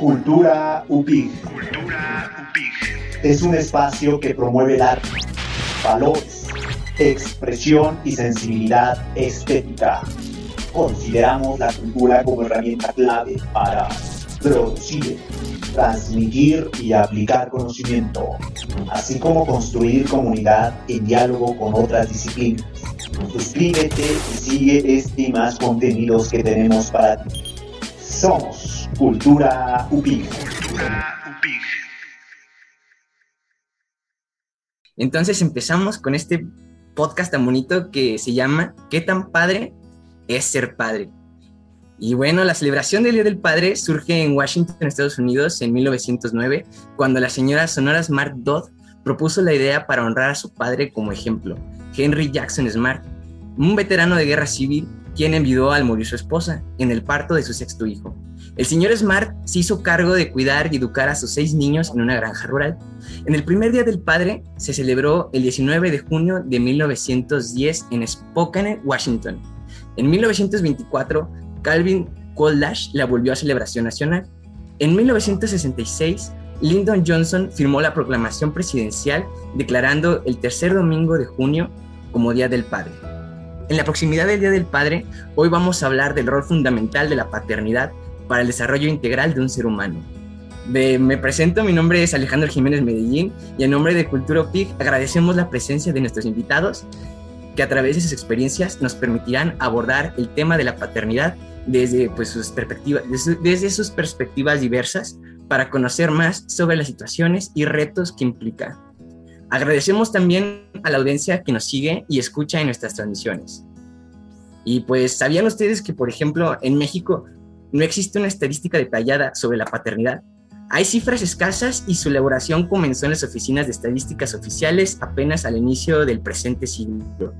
Cultura UPIG. Es un espacio que promueve el arte, valores, expresión y sensibilidad estética. Consideramos la cultura como herramienta clave para producir, transmitir y aplicar conocimiento, así como construir comunidad en diálogo con otras disciplinas. Suscríbete y sigue este y más contenidos que tenemos para ti. Somos Cultura UPIG. Entonces empezamos con este podcast tan bonito que se llama ¿Qué tan padre es ser padre? Y bueno, la celebración del Día del Padre surge en Washington, Estados Unidos, en 1909, cuando la señora Sonora Smart Dodd propuso la idea para honrar a su padre como ejemplo, Henry Jackson Smart, un veterano de guerra civil quien envió al morir su esposa en el parto de su sexto hijo. El señor Smart se hizo cargo de cuidar y educar a sus seis niños en una granja rural. En el primer día del padre se celebró el 19 de junio de 1910 en Spokane, Washington. En 1924, Calvin Coolidge la volvió a celebración nacional. En 1966, Lyndon Johnson firmó la proclamación presidencial declarando el tercer domingo de junio como Día del Padre. En la proximidad del Día del Padre, hoy vamos a hablar del rol fundamental de la paternidad para el desarrollo integral de un ser humano. me presento, mi nombre es Alejandro Jiménez Medellín y en nombre de Cultura PIC agradecemos la presencia de nuestros invitados que a través de sus experiencias nos permitirán abordar el tema de la paternidad desde, pues, sus, perspectivas, desde, sus perspectivas diversas para conocer más sobre las situaciones y retos que implica. Agradecemos también a la audiencia que nos sigue y escucha en nuestras transmisiones. Y pues, ¿sabían ustedes que, por ejemplo, en México no existe una estadística detallada sobre la paternidad. Hay cifras escasas y su elaboración comenzó en las oficinas de estadísticas oficiales apenas al inicio del presente siglo.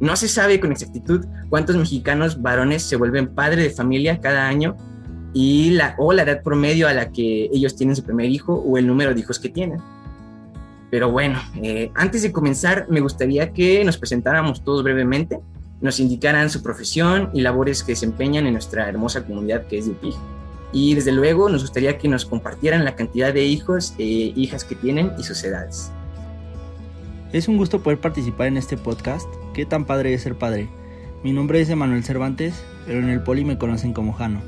No se sabe con exactitud cuántos mexicanos varones se vuelven padre de familia cada año y la, o la edad promedio a la que ellos tienen su primer hijo o el número de hijos que tienen. Pero bueno, eh, antes de comenzar me gustaría que nos presentáramos todos brevemente nos indicaran su profesión y labores que desempeñan en nuestra hermosa comunidad que es de UPIG. Y desde luego nos gustaría que nos compartieran la cantidad de hijos e hijas que tienen y sus edades. Es un gusto poder participar en este podcast. Qué tan padre es ser padre. Mi nombre es Emanuel Cervantes, pero en el poli me conocen como Jano.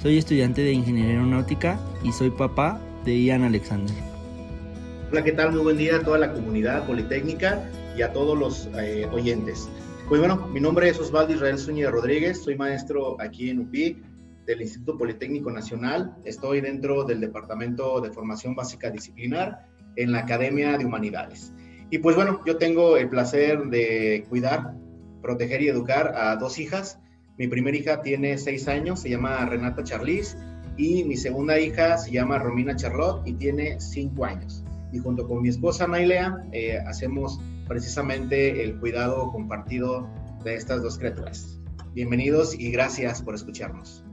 Soy estudiante de Ingeniería Aeronáutica y soy papá de Ian Alexander. Hola, ¿qué tal? Muy buen día a toda la comunidad politécnica y a todos los eh, oyentes. Pues bueno, mi nombre es Osvaldo Israel Zúñiga Rodríguez, soy maestro aquí en UPIC del Instituto Politécnico Nacional. Estoy dentro del Departamento de Formación Básica Disciplinar en la Academia de Humanidades. Y pues bueno, yo tengo el placer de cuidar, proteger y educar a dos hijas. Mi primera hija tiene seis años, se llama Renata Charlize, y mi segunda hija se llama Romina Charlotte y tiene cinco años. Y junto con mi esposa Nailea eh, hacemos precisamente el cuidado compartido de estas dos criaturas. Bienvenidos y gracias por escucharnos.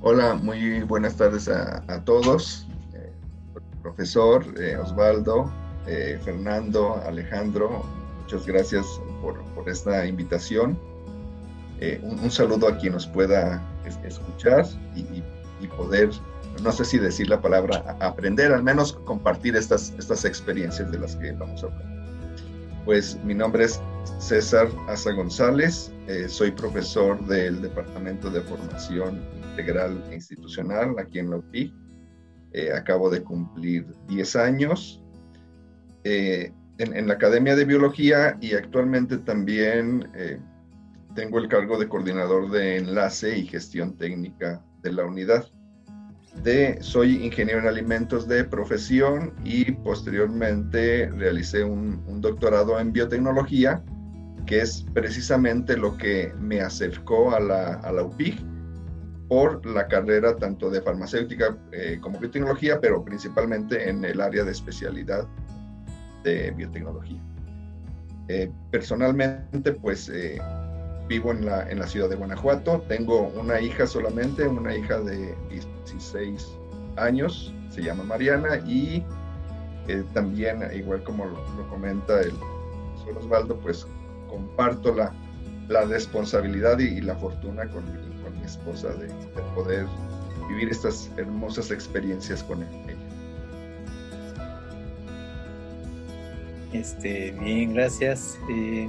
Hola, muy buenas tardes a, todos. Eh, profesor eh, Osvaldo, Fernando, Alejandro, muchas gracias por, esta invitación. Un, saludo a quien nos pueda escuchar y poder no sé si decir la palabra aprender, al menos compartir estas, estas experiencias de las que vamos a hablar. Pues mi nombre es César Asa González, eh, soy profesor del Departamento de Formación Integral e Institucional aquí en la UPI. Eh, acabo de cumplir 10 años eh, en, en, la Academia de Biología y actualmente también tengo el cargo de coordinador de enlace y gestión técnica de la unidad soy ingeniero en alimentos de profesión y posteriormente realicé un, doctorado en biotecnología, que es precisamente lo que me acercó a la, a la UPIG por la carrera tanto de farmacéutica eh, como biotecnología, pero principalmente en el área de especialidad de biotecnología. Eh, personalmente, pues eh, vivo en la, en la ciudad de Guanajuato, tengo una hija solamente, una hija de 16 años, se llama Mariana, y eh, también, igual como lo, comenta el profesor Osvaldo, pues comparto la, la responsabilidad y, la fortuna con, mi esposa de, poder vivir estas hermosas experiencias con ella. Este, bien, gracias. Eh,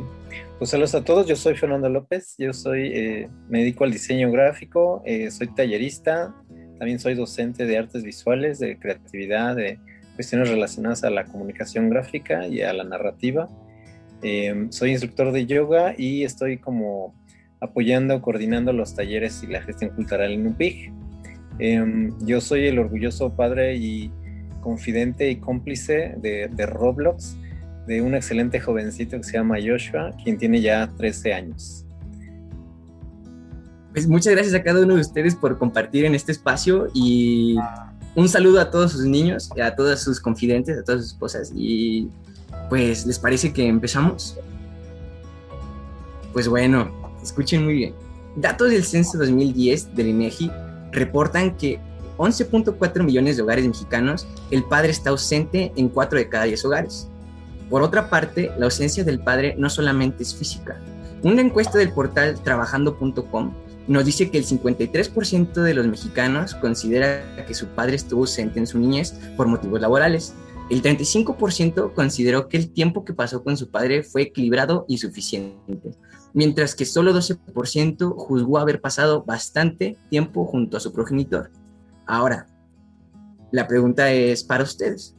pues saludos a todos, yo soy Fernando López, yo soy, eh, me dedico al diseño gráfico, eh, soy tallerista, también soy docente de artes visuales, de creatividad, de cuestiones relacionadas a la comunicación gráfica y a la narrativa. Eh, soy instructor de yoga y estoy como apoyando, coordinando los talleres y la gestión cultural en UPIG. yo soy el orgulloso padre y confidente y cómplice de, de Roblox, de un excelente jovencito que se llama Joshua, quien tiene ya 13 años. Pues muchas gracias a cada uno de ustedes por compartir en este espacio y un saludo a todos sus niños, a todas sus confidentes, a todas sus esposas y pues les parece que empezamos. Pues bueno, escuchen muy bien. Datos del censo 2010 del INEGI reportan que 11.4 millones de hogares mexicanos, el padre está ausente en 4 de cada 10 hogares. Por otra parte, la ausencia del padre no solamente es física. Una encuesta del portal trabajando.com nos dice que el 53% de los mexicanos considera que su padre estuvo ausente en su niñez por motivos laborales. El 35% consideró que el tiempo que pasó con su padre fue equilibrado y suficiente, mientras que solo 12% juzgó haber pasado bastante tiempo junto a su progenitor. Ahora, la pregunta es para ustedes.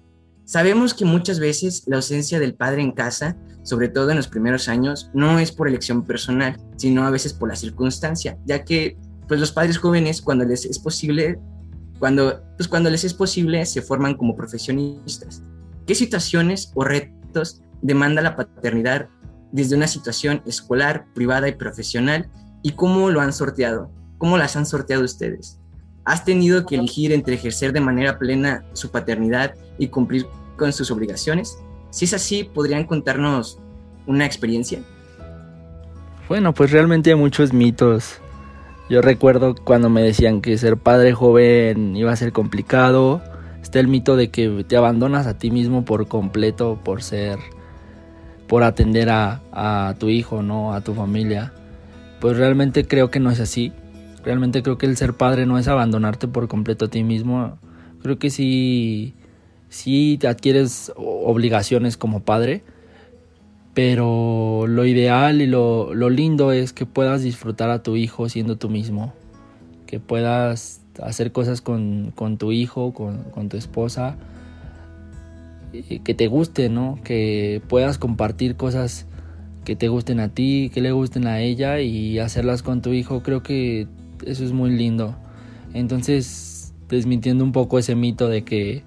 Sabemos que muchas veces la ausencia del padre en casa, sobre todo en los primeros años, no es por elección personal, sino a veces por la circunstancia, ya que pues los padres jóvenes cuando les es posible, cuando, pues cuando les es posible se forman como profesionistas. ¿Qué situaciones o retos demanda la paternidad desde una situación escolar, privada y profesional y cómo lo han sorteado? ¿Cómo las han sorteado ustedes? ¿Has tenido que elegir entre ejercer de manera plena su paternidad y cumplir con sus obligaciones? Si es así, ¿podrían contarnos una experiencia? Bueno, pues realmente hay muchos mitos. Yo recuerdo cuando me decían que ser padre joven iba a ser complicado. Está el mito de que te abandonas a ti mismo por completo por ser, por atender a, tu hijo, ¿no? A tu familia. Pues realmente creo que no es así. Realmente creo que el ser padre no es abandonarte por completo a ti mismo. Creo que sí, sí te adquieres obligaciones como padre, pero lo ideal y lo, lindo es que puedas disfrutar a tu hijo siendo tú mismo, que puedas hacer cosas con, tu hijo, con, con, tu esposa, que te guste, ¿no? Que puedas compartir cosas que te gusten a ti, que le gusten a ella y hacerlas con tu hijo, creo que eso es muy lindo. Entonces, desmintiendo un poco ese mito de que,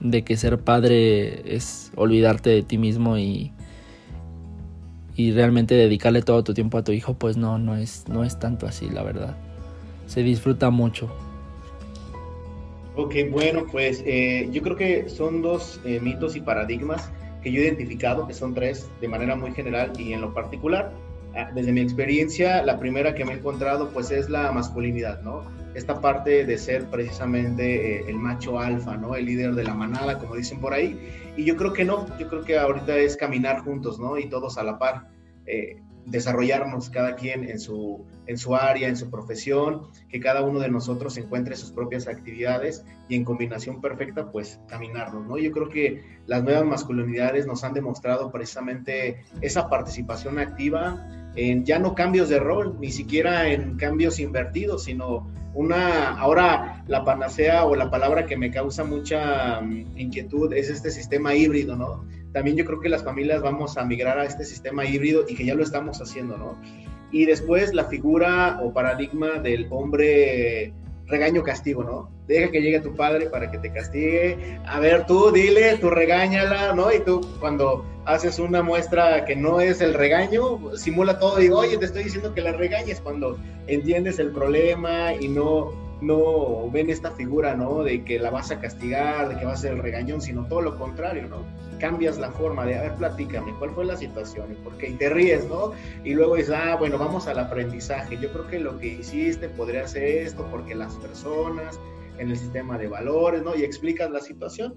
de que ser padre es olvidarte de ti mismo y, y realmente dedicarle todo tu tiempo a tu hijo, pues no, no es, no es tanto así, la verdad. Se disfruta mucho. Ok, bueno, pues eh, yo creo que son dos eh, mitos y paradigmas que yo he identificado, que son tres de manera muy general y en lo particular. Ah, desde mi experiencia, la primera que me he encontrado pues es la masculinidad, ¿no? Esta parte de ser precisamente eh, el macho alfa, ¿no? El líder de la manada, como dicen por ahí. Y yo creo que no, yo creo que ahorita es caminar juntos, ¿no? Y todos a la par. Eh, desarrollarnos cada quien en su, en su área, en su profesión, que cada uno de nosotros encuentre sus propias actividades y en combinación perfecta, pues caminarnos, ¿no? Yo creo que las nuevas masculinidades nos han demostrado precisamente esa participación activa en ya no cambios de rol, ni siquiera en cambios invertidos, sino una, ahora la panacea o la palabra que me causa mucha mm, inquietud es este sistema híbrido, ¿no? También yo creo que las familias vamos a migrar a este sistema híbrido y que ya lo estamos haciendo, ¿no? Y después la figura o paradigma del hombre regaño-castigo, ¿no? Deja que llegue tu padre para que te castigue. A ver, tú dile, tú regáñala, ¿no? Y tú cuando haces una muestra que no es el regaño, simula todo y digo, oye, te estoy diciendo que la regañes cuando entiendes el problema y no, no ven esta figura, ¿no? De que la vas a castigar, de que va a ser el regañón, sino todo lo contrario, ¿no? Cambias la forma de, a ver, platícame, ¿cuál fue la situación? ¿Y por qué? Y te ríes, ¿no? Y luego dices, ah, bueno, vamos al aprendizaje. Yo creo que lo que hiciste podría ser esto porque las personas en el sistema de valores, ¿no? Y explicas la situación.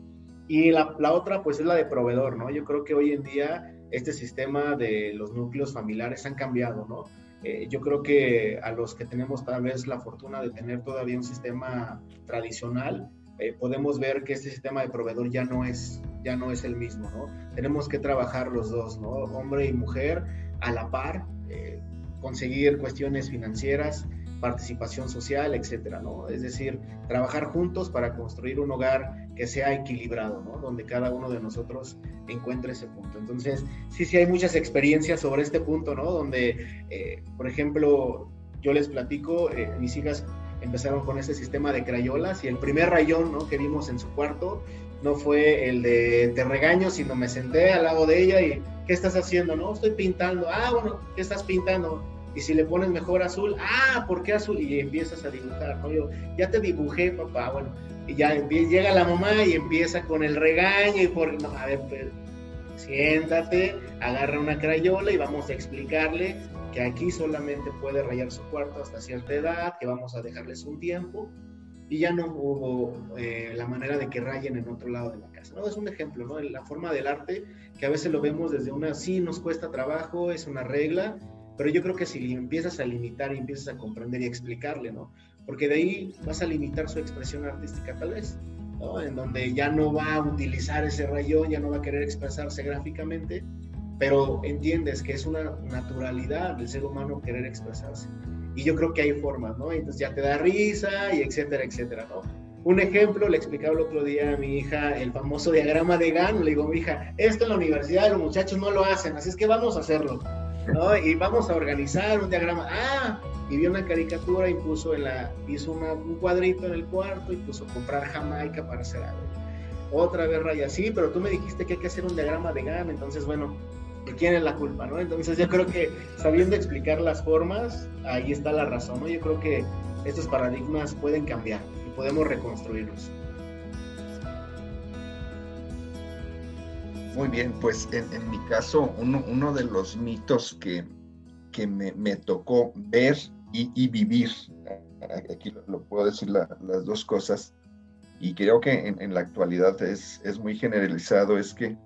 Y la, la otra, pues, es la de proveedor, ¿no? Yo creo que hoy en día este sistema de los núcleos familiares han cambiado, ¿no? Eh, yo creo que a los que tenemos tal vez la fortuna de tener todavía un sistema tradicional, eh, podemos ver que este sistema de proveedor ya no es ya no es el mismo, ¿no? Tenemos que trabajar los dos, ¿no? Hombre y mujer a la par, eh, conseguir cuestiones financieras, participación social, etcétera, ¿no? Es decir, trabajar juntos para construir un hogar que sea equilibrado, ¿no? Donde cada uno de nosotros encuentre ese punto. Entonces, sí, sí hay muchas experiencias sobre este punto, ¿no? Donde, eh, por ejemplo, yo les platico, eh, mis hijas empezaron con ese sistema de crayolas y el primer rayón, ¿no? Que vimos en su cuarto no fue el de te regaño, sino me senté al lado de ella y ¿qué estás haciendo? No, estoy pintando. Ah, bueno, ¿qué estás pintando? Y si le pones mejor azul, ah, ¿por qué azul? Y empiezas a dibujar, ¿no? Yo, ya te dibujé, papá, bueno. Y ya llega la mamá y empieza con el regaño y por, no, a ver, pues, siéntate, agarra una crayola y vamos a explicarle que aquí solamente puede rayar su cuarto hasta cierta edad, que vamos a dejarles un tiempo y ya no hubo eh, la manera de que rayen en otro lado de la casa. ¿no? Es un ejemplo, ¿no? La forma del arte, que a veces lo vemos desde una, sí, nos cuesta trabajo, es una regla, pero yo creo que si empiezas a limitar y empiezas a comprender y explicarle, ¿no? Porque de ahí vas a limitar su expresión artística tal vez, ¿no? En donde ya no va a utilizar ese rayón, ya no va a querer expresarse gráficamente, pero entiendes que es una naturalidad del ser humano querer expresarse. Y yo creo que hay formas, ¿no? Entonces ya te da risa y etcétera, etcétera, ¿no? Un ejemplo, le explicaba el otro día a mi hija el famoso diagrama de Gantt. Le digo, mi hija, esto en la universidad los muchachos no lo hacen, así es que vamos a hacerlo. ¿no? Y vamos a organizar un diagrama. Ah, y vio una caricatura y puso en la, hizo un cuadrito en el cuarto y puso comprar Jamaica para hacer algo. Otra vez raya, sí, pero tú me dijiste que hay que hacer un diagrama de GAN, entonces bueno, ¿de quién es la culpa, no? Entonces yo creo que sabiendo explicar las formas, ahí está la razón, ¿no? Yo creo que estos paradigmas pueden cambiar y podemos reconstruirlos. Muy bien, pues en, mi caso, uno, uno, de los mitos que, que me, me, tocó ver y, vivir, aquí lo, puedo decir las dos cosas, y creo que en, la actualidad es, es muy generalizado, es que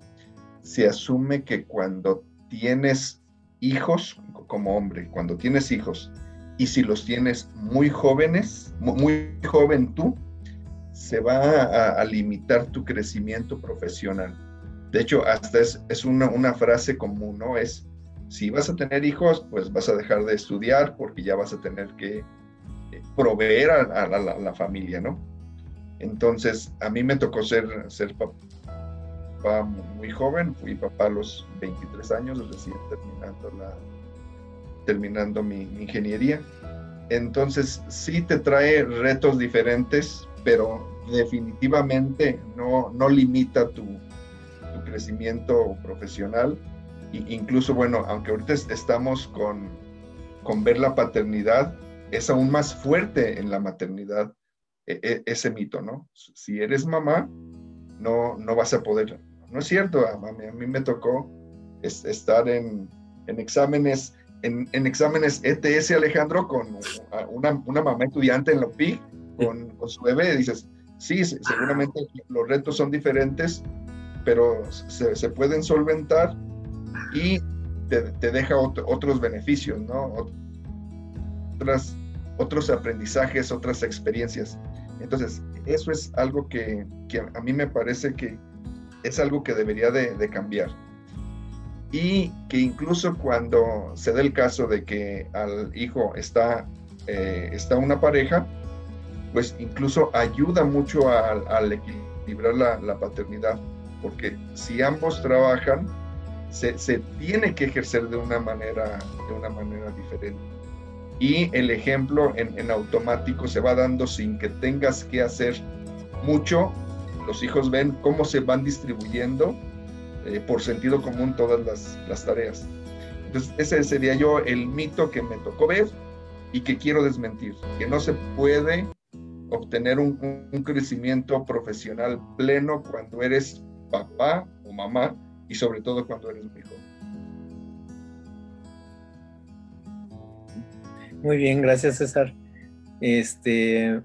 se asume que cuando tienes hijos como hombre, cuando tienes hijos, y si los tienes muy jóvenes, muy joven tú, se va a, a limitar tu crecimiento profesional. De hecho, hasta es, una, frase común, ¿no? Es, si vas a tener hijos, pues vas a dejar de estudiar porque ya vas a tener que eh, proveer a, la, familia, ¿no? Entonces, a mí me tocó ser, ser papá muy joven, fui papá a los 23 años, recién terminando, la, terminando mi, ingeniería. Entonces, sí te trae retos diferentes, pero definitivamente no, no limita tu, tu crecimiento profesional. E incluso, bueno, aunque ahorita estamos con, con ver la paternidad, es aún más fuerte en la maternidad e, e, ese mito, ¿no? Si eres mamá, no, no vas a poder. No es cierto, a mí, a mí me tocó estar en, en exámenes en, en, exámenes ETS, Alejandro, con una, una mamá estudiante en la UPI, con, con, su bebé, dices, sí, seguramente los retos son diferentes, pero se, pueden solventar y te, deja otros beneficios, ¿no? Otras, otros aprendizajes, otras experiencias. Entonces, eso es algo que, a mí me parece que es algo que debería de, cambiar. Y que incluso cuando se da el caso de que al hijo está, eh, está una pareja, pues incluso ayuda mucho al equilibrar la paternidad porque si ambos trabajan, se, tiene que ejercer de una manera, de una manera diferente. Y el ejemplo en, automático se va dando sin que tengas que hacer mucho. Los hijos ven cómo se van distribuyendo eh, por sentido común todas las, tareas. Entonces, ese sería yo el mito que me tocó ver y que quiero desmentir, que no se puede obtener un, un crecimiento profesional pleno cuando eres papá o mamá y sobre todo cuando eres muy joven. Muy bien, gracias César. Este,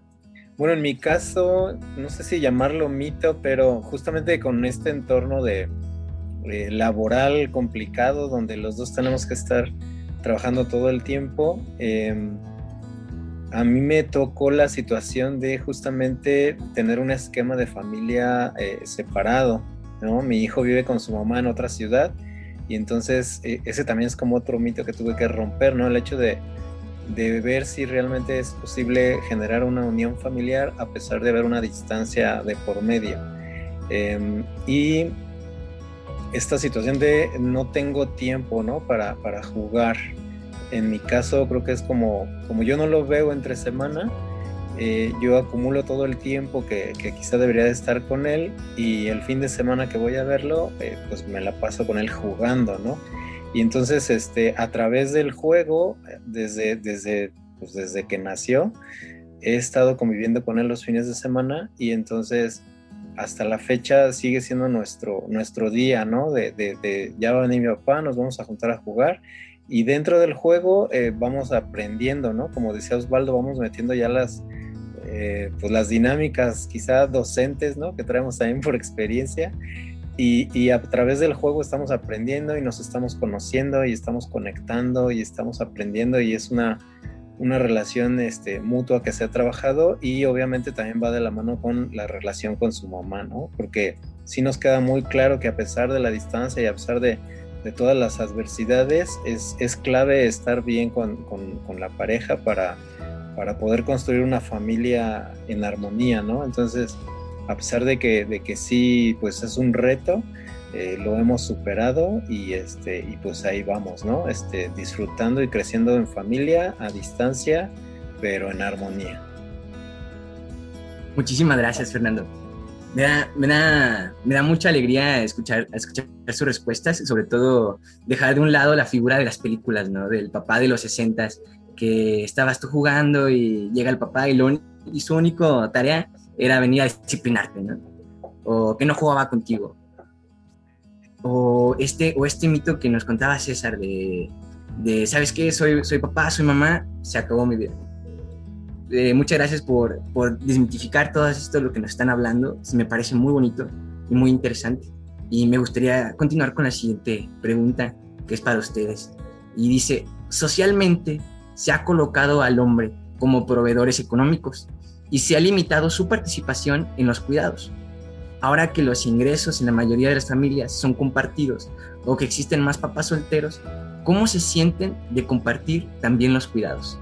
bueno, en mi caso, no sé si llamarlo mito, pero justamente con este entorno de laboral complicado donde los dos tenemos que estar trabajando todo el tiempo. Em, a mí me tocó la situación de justamente tener un esquema de familia eh, separado, ¿no? Mi hijo vive con su mamá en otra ciudad y entonces e, ese también es como otro mito que tuve que romper, ¿no? El hecho de, de ver si realmente es posible generar una unión familiar a pesar de haber una distancia de por medio. Em, y esta situación de no tengo tiempo, ¿no? Para, para jugar, en mi caso creo que es como, como yo no lo veo entre semana, eh, yo acumulo todo el tiempo que, quizá debería de estar con él y el fin de semana que voy a verlo, eh, pues me la paso con él jugando, ¿no? Y entonces, este, a través del juego, desde, desde, pues desde que nació, he estado conviviendo con él los fines de semana y entonces hasta la fecha sigue siendo nuestro, nuestro día, ¿no? De, de, ya va a venir mi papá, nos vamos a juntar a jugar y dentro del juego eh, vamos aprendiendo, ¿no? Como decía Osvaldo, vamos metiendo ya las, eh, pues las dinámicas quizá docentes, ¿no? Que traemos también por experiencia. Y, a través del juego estamos aprendiendo y nos estamos conociendo y estamos conectando y estamos aprendiendo y es una, una relación este, mutua que se ha trabajado y obviamente también va de la mano con la relación con su mamá, ¿no? Porque sí nos queda muy claro que a pesar de la distancia y a pesar de de todas las adversidades, es, es clave estar bien con, con, la pareja para, para poder construir una familia en armonía, ¿no? Entonces, a pesar de que, de que sí, pues es un reto, eh, lo hemos superado y, este, y pues ahí vamos, ¿no? Este, disfrutando y creciendo en familia, a distancia, pero en armonía. Muchísimas gracias, Fernando me da, me da, me da mucha alegría escuchar, escuchar sus respuestas, sobre todo dejar de un lado la figura de las películas, ¿no? Del papá de los sesentas, que estabas tú jugando y llega el papá y, lo, y su única tarea era venir a disciplinarte, ¿no? O que no jugaba contigo. O este, o este mito que nos contaba César de, de ¿sabes qué? Soy, soy papá, soy mamá, se acabó mi vida. Eh, muchas gracias por, por desmitificar todo esto lo que nos están hablando. Me parece muy bonito y muy interesante. Y me gustaría continuar con la siguiente pregunta, que es para ustedes. Y dice, socialmente se ha colocado al hombre como proveedores económicos y se ha limitado su participación en los cuidados. Ahora que los ingresos en la mayoría de las familias son compartidos o que existen más papás solteros, ¿cómo se sienten de compartir también los cuidados?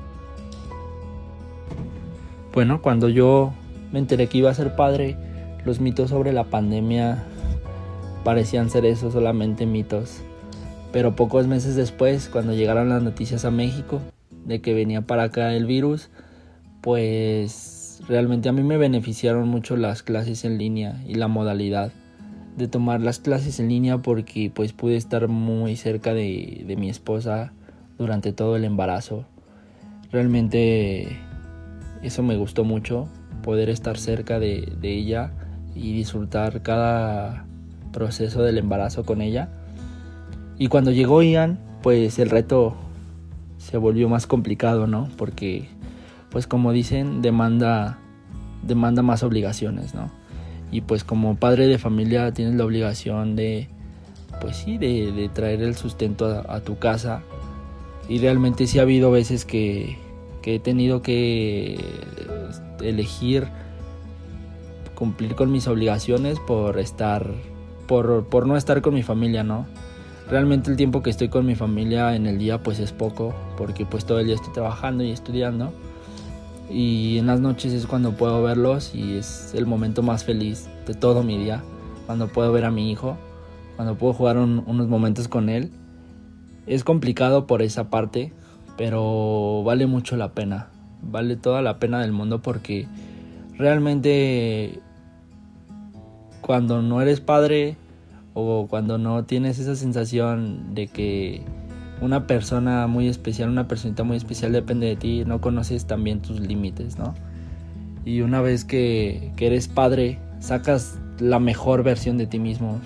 Bueno, cuando yo me enteré que iba a ser padre, los mitos sobre la pandemia parecían ser eso, solamente mitos. Pero pocos meses después, cuando llegaron las noticias a México de que venía para acá el virus, pues realmente a mí me beneficiaron mucho las clases en línea y la modalidad de tomar las clases en línea porque pues pude estar muy cerca de, de mi esposa durante todo el embarazo. Realmente eso me gustó mucho, poder estar cerca de, ella y disfrutar cada proceso del embarazo con ella. Y cuando llegó Ian, pues el reto se volvió más complicado, ¿no? Porque, pues como dicen, demanda, demanda más obligaciones, ¿no? Y pues como padre de familia tienes la obligación de, pues sí, de, traer el sustento a, tu casa. Y realmente sí ha habido veces que, que he tenido que elegir cumplir con mis obligaciones por estar, por, por no estar con mi familia, ¿no? Realmente el tiempo que estoy con mi familia en el día pues es poco, porque pues todo el día estoy trabajando y estudiando. Y en las noches es cuando puedo verlos y es el momento más feliz de todo mi día, cuando puedo ver a mi hijo, cuando puedo jugar unos momentos con él. Es complicado por esa parte, pero vale mucho la pena, vale toda la pena del mundo porque realmente cuando no eres padre o cuando no tienes esa sensación de que una persona muy especial, una personita muy especial depende de ti, no conoces también tus límites, ¿no? Y una vez que, eres padre, sacas la mejor versión de ti mismo.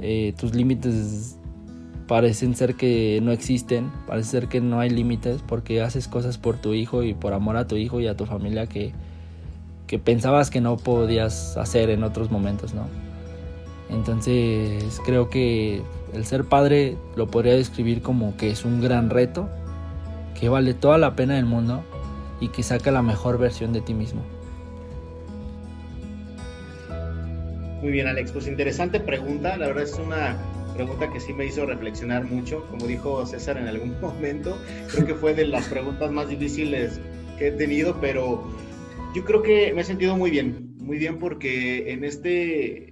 Eh, tus límites parecen ser que no existen, parece ser que no hay límites porque haces cosas por tu hijo y por amor a tu hijo y a tu familia que, que pensabas que no podías hacer en otros momentos, ¿no? Entonces creo que el ser padre lo podría describir como que es un gran reto, que vale toda la pena del mundo y que saca la mejor versión de ti mismo. Muy bien, Alex. Pues interesante pregunta. La verdad es una pregunta que sí me hizo reflexionar mucho. Como dijo César en algún momento, creo que fue de las preguntas más difíciles que he tenido, pero yo creo que me he sentido muy bien. Muy bien porque en este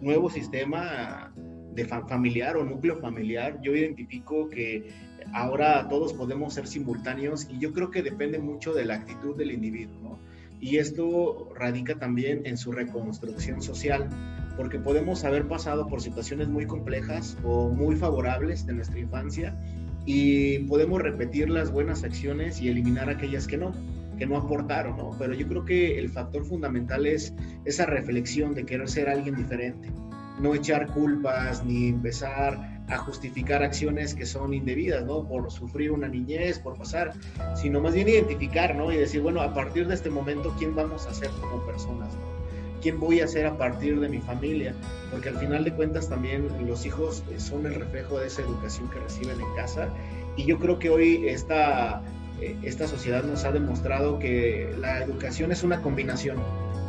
nuevo sistema de familiar o núcleo familiar, yo identifico que ahora todos podemos ser simultáneos y yo creo que depende mucho de la actitud del individuo. Y esto radica también en su reconstrucción social, porque podemos haber pasado por situaciones muy complejas o muy favorables de nuestra infancia y podemos repetir las buenas acciones y eliminar aquellas que no que no aportaron, ¿no? Pero yo creo que el factor fundamental es esa reflexión de querer ser alguien diferente, no echar culpas ni empezar a justificar acciones que son indebidas, ¿no? Por sufrir una niñez, por pasar, sino más bien identificar, ¿no? Y decir, bueno, a partir de este momento, ¿quién vamos a ser como personas, ¿no? ¿Quién voy a ser a partir de mi familia? Porque al final de cuentas también los hijos son el reflejo de esa educación que reciben en casa. Y yo creo que hoy esta, eh, esta sociedad nos ha demostrado que la educación es una combinación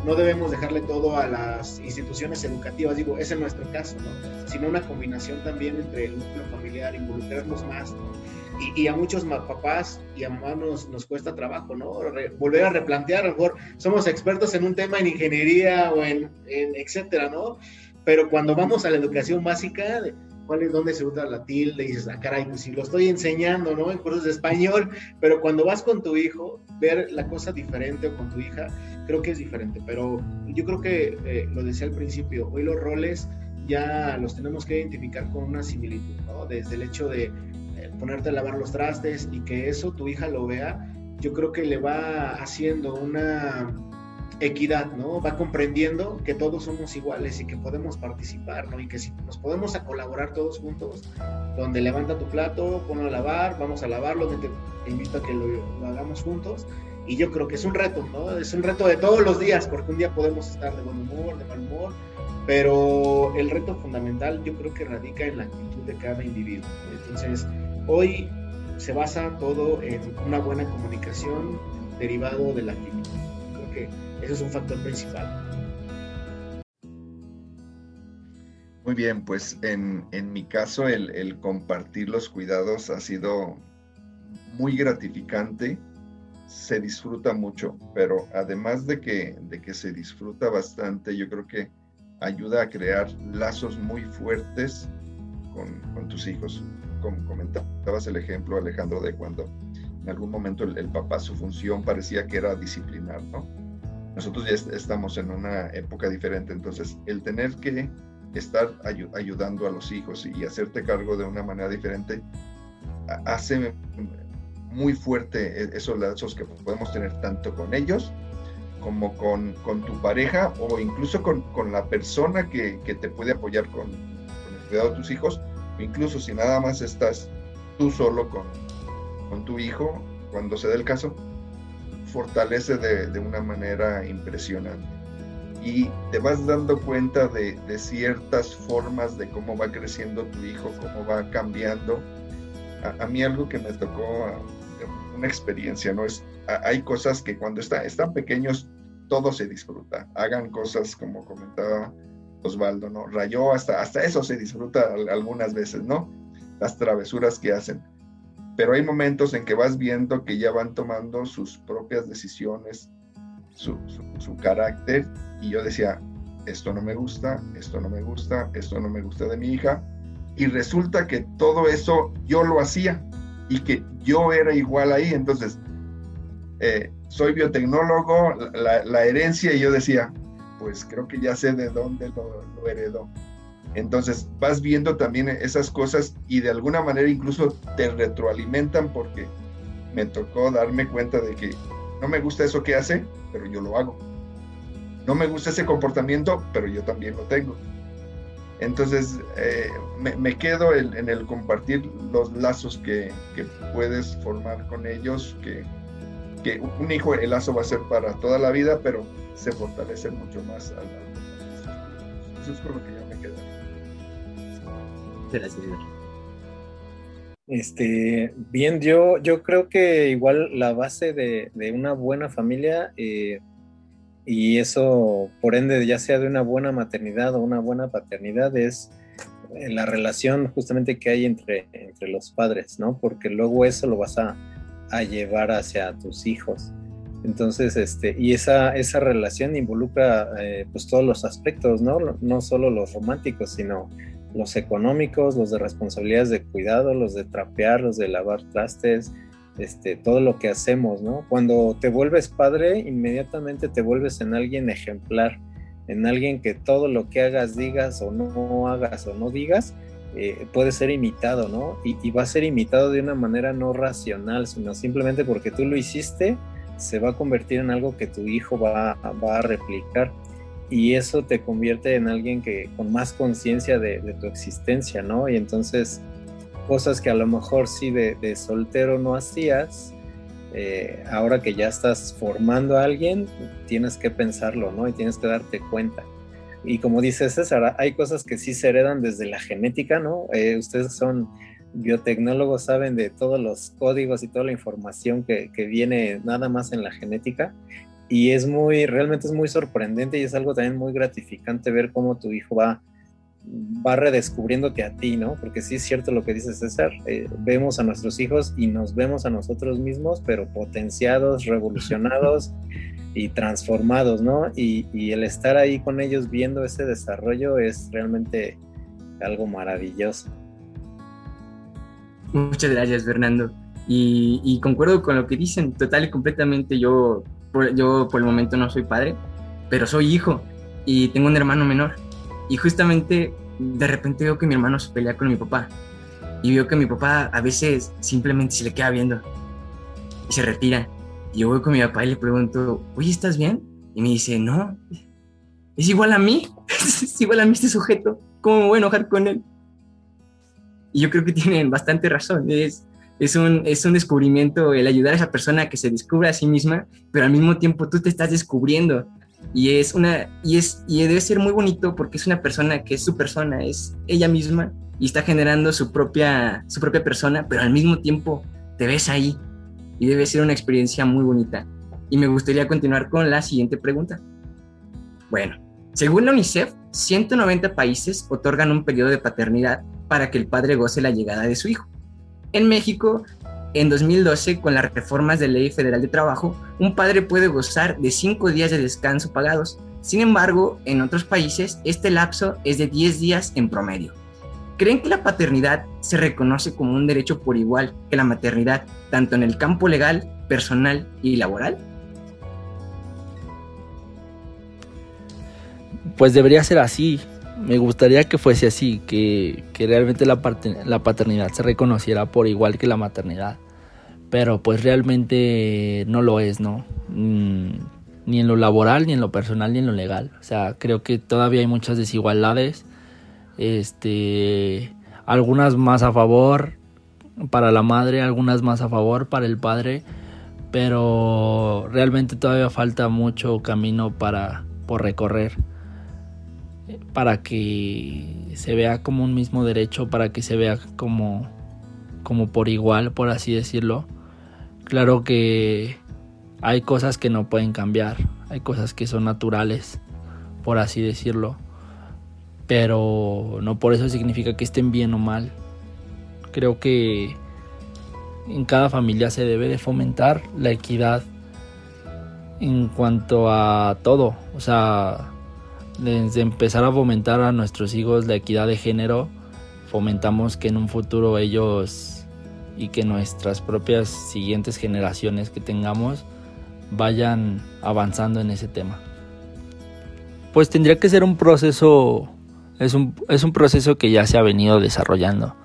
no debemos dejarle todo a las instituciones educativas, digo, es en nuestro caso, ¿no? Sino una combinación también entre el núcleo familiar, involucrarnos más, ¿no? Y, a muchos papás y a mamás nos, cuesta trabajo, ¿no? volver a replantear, a lo mejor somos expertos en un tema en ingeniería o en, en etcétera, ¿no? Pero cuando vamos a la educación básica, cuál es dónde se usa la tilde, y dices, ah, caray, pues si lo estoy enseñando, ¿no? En cursos de español, pero cuando vas con tu hijo, ver la cosa diferente o con tu hija, creo que es diferente. Pero yo creo que, eh, lo decía al principio, hoy los roles ya los tenemos que identificar con una similitud, ¿no? Desde el hecho de eh, ponerte a lavar los trastes y que eso tu hija lo vea, yo creo que le va haciendo una equidad, ¿no? Va comprendiendo que todos somos iguales y que podemos participar, ¿no? Y que si nos podemos a colaborar todos juntos, donde levanta tu plato, ponlo a lavar, vamos a lavarlo, te, invito a que lo, hagamos juntos. Y yo creo que es un reto, ¿no? Es un reto de todos los días, porque un día podemos estar de buen humor, de mal humor, pero el reto fundamental yo creo que radica en la actitud de cada individuo. Entonces, hoy se basa todo en una buena comunicación derivado de la actitud. Creo que eso es un factor principal. Muy bien, pues en, mi caso el, compartir los cuidados ha sido muy gratificante, se disfruta mucho, pero además de que, de que se disfruta bastante, yo creo que ayuda a crear lazos muy fuertes con, tus hijos. Como comentabas el ejemplo, Alejandro, de cuando en algún momento el, el papá, su función parecía que era disciplinar, ¿no? Nosotros ya estamos en una época diferente, entonces el tener que estar ayudando a los hijos y hacerte cargo de una manera diferente hace muy fuerte e-, esos lazos que podemos tener tanto con ellos como con, tu pareja o incluso con, la persona que, te puede apoyar con, con, el cuidado de tus hijos, incluso si nada más estás tú solo con, con tu hijo, cuando se dé el caso, fortalece de, una manera impresionante. Y te vas dando cuenta de, ciertas formas de cómo va creciendo tu hijo, cómo va cambiando. A, mí algo que me tocó, una experiencia, ¿no? Es, hay cosas que cuando está, están pequeños todo se disfruta. Hagan cosas como comentaba Osvaldo, ¿no? Rayó, hasta, hasta eso se disfruta algunas veces, ¿no? Las travesuras que hacen pero hay momentos en que vas viendo que ya van tomando sus propias decisiones, su, carácter, y yo decía, esto no me gusta, esto no me gusta, esto no me gusta de mi hija, y resulta que todo eso yo lo hacía y que yo era igual ahí, entonces, eh, soy biotecnólogo, la, herencia, y yo decía, pues creo que ya sé de dónde lo, lo heredó. Entonces vas viendo también esas cosas y de alguna manera incluso te retroalimentan porque me tocó darme cuenta de que no me gusta eso que hace, pero yo lo hago. No me gusta ese comportamiento, pero yo también lo tengo. Entonces eh, me, quedo en, el compartir los lazos que, puedes formar con ellos, que, que, un hijo, el lazo va a ser para toda la vida, pero se fortalece mucho más. Al, eso es con lo que yo me. Gracias. Este, bien, yo, yo creo que igual la base de, de una buena familia eh, y eso, por ende, ya sea de una buena maternidad o una buena paternidad, es eh, la relación justamente que hay entre, entre los padres, ¿no? Porque luego eso lo vas a, a llevar hacia tus hijos. Entonces, este, y esa, esa relación involucra eh, pues todos los aspectos, ¿no? No solo los románticos, sino los económicos, los de responsabilidades de cuidado, los de trapear, los de lavar trastes, este, todo lo que hacemos, ¿no? Cuando te vuelves padre, inmediatamente te vuelves en alguien ejemplar, en alguien que todo lo que hagas, digas o no hagas o no digas, eh, puede ser imitado, ¿no? Y, va a ser imitado de una manera no racional, sino simplemente porque tú lo hiciste, se va a convertir en algo que tu hijo va a replicar. Y eso te convierte en alguien que con más conciencia de, de, tu existencia, ¿no? Y entonces cosas que a lo mejor sí de, de soltero no hacías, eh, ahora que ya estás formando a alguien, tienes que pensarlo, ¿no? Y tienes que darte cuenta. Y como dice César, hay cosas que sí se heredan desde la genética, ¿no? Eh, ustedes son biotecnólogos, saben de todos los códigos y toda la información que, que, viene nada más en la genética. Y es muy, realmente es muy sorprendente y es algo también muy gratificante ver cómo tu hijo va, va redescubriéndote a ti, ¿no? Porque sí es cierto lo que dice César, eh, vemos a nuestros hijos y nos vemos a nosotros mismos, pero potenciados, revolucionados y transformados, ¿no? Y, y, el estar ahí con ellos viendo ese desarrollo es realmente algo maravilloso. Muchas gracias, Fernando. Y, y, concuerdo con lo que dicen total y completamente. Yo por, yo por el momento no soy padre, pero soy hijo y tengo un hermano menor. Y justamente de repente veo que mi hermano se pelea con mi papá. Y veo que mi papá a veces simplemente se le queda viendo y se retira. Y yo voy con mi papá y le pregunto, oye, ¿estás bien? Y me dice, no, es igual a mí, es igual a mí este sujeto, ¿cómo me voy a enojar con él? Y yo creo que tienen bastante razón, es, es, un, es un descubrimiento el ayudar a esa persona que se descubra a sí misma, pero al mismo tiempo tú te estás descubriendo. Y es una y es y debe ser muy bonito porque es una persona que es su persona, es ella misma y está generando su propia su propia persona, pero al mismo tiempo te ves ahí y debe ser una experiencia muy bonita. Y me gustaría continuar con la siguiente pregunta. Bueno, según la UNICEF, 190 países otorgan un periodo de paternidad para que el padre goce la llegada de su hijo. En México, en 2012, con las reformas de ley federal de trabajo, un padre puede gozar de 5 días de descanso pagados. Sin embargo, en otros países, este lapso es de 10 días en promedio. ¿Creen que la paternidad se reconoce como un derecho por igual que la maternidad, tanto en el campo legal, personal y laboral? Pues debería ser así. Me gustaría que fuese así, que, que realmente la, la paternidad se reconociera por igual que la maternidad. Pero pues realmente no lo es, ¿no? Mm, ni en lo laboral, ni en lo personal, ni en lo legal. O sea, creo que todavía hay muchas desigualdades. Este, algunas más a favor para la madre, algunas más a favor para el padre. Pero realmente todavía falta mucho camino para por recorrer para que se vea como un mismo derecho, para que se vea como, como por igual, por así decirlo. Claro que hay cosas que no pueden cambiar, hay cosas que son naturales, por así decirlo, pero no por eso significa que estén bien o mal. Creo que en cada familia se debe de fomentar la equidad en cuanto a todo, o sea, desde empezar a fomentar a nuestros hijos la equidad de género, fomentamos que en un futuro ellos y que nuestras propias siguientes generaciones que tengamos vayan avanzando en ese tema. Pues tendría que ser un proceso, es un, es un proceso que ya se ha venido desarrollando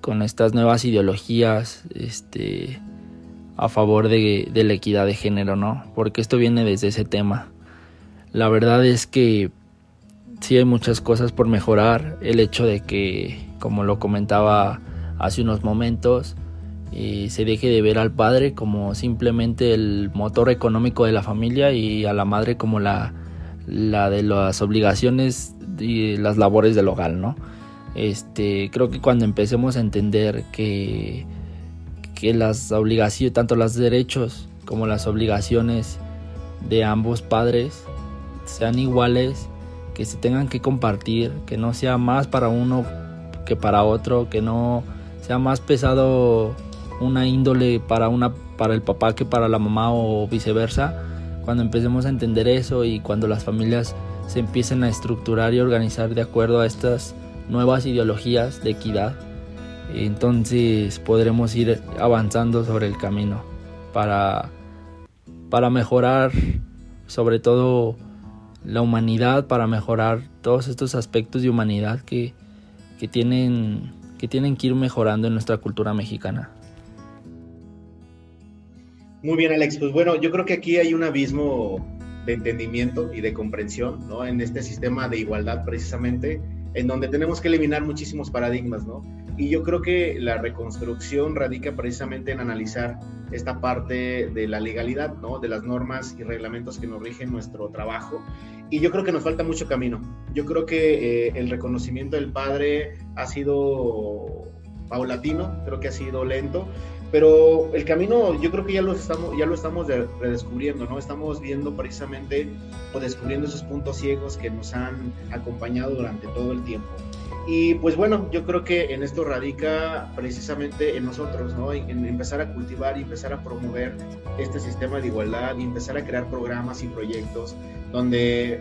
con estas nuevas ideologías este, a favor de, de la equidad de género, ¿no? Porque esto viene desde ese tema la verdad es que sí hay muchas cosas por mejorar. El hecho de que, como lo comentaba hace unos momentos, eh, se deje de ver al padre como simplemente el motor económico de la familia y a la madre como la, de las obligaciones y las labores del hogar, ¿no? Este, creo que cuando empecemos a entender que, que las obligaciones, tanto los derechos como las obligaciones de ambos padres sean iguales, que se tengan que compartir, que no sea más para uno que para otro, que no sea más pesado una índole para una para el papá que para la mamá o viceversa. Cuando empecemos a entender eso y cuando las familias se empiecen a estructurar y organizar de acuerdo a estas nuevas ideologías de equidad, entonces podremos ir avanzando sobre el camino para, para mejorar sobre todo la humanidad, para mejorar todos estos aspectos de humanidad que, que, tienen, que tienen que ir mejorando en nuestra cultura mexicana. Muy bien, Alex. Pues bueno, yo creo que aquí hay un abismo de entendimiento y de comprensión, ¿no? En este sistema de igualdad precisamente, en donde tenemos que eliminar muchísimos paradigmas, ¿no? Y yo creo que la reconstrucción radica precisamente en analizar esta parte de la legalidad, ¿no? De las normas y reglamentos que nos rigen nuestro trabajo. Y yo creo que nos falta mucho camino. Yo creo que eh, el reconocimiento del padre ha sido paulatino, creo que ha sido lento, pero el camino yo creo que ya lo estamos, ya lo estamos redescubriendo, ¿no? Estamos viendo precisamente o descubriendo esos puntos ciegos que nos han acompañado durante todo el tiempo. Y pues bueno, yo creo que en esto radica precisamente en nosotros, ¿no? En, empezar a cultivar y empezar a promover este sistema de igualdad y empezar a crear programas y proyectos donde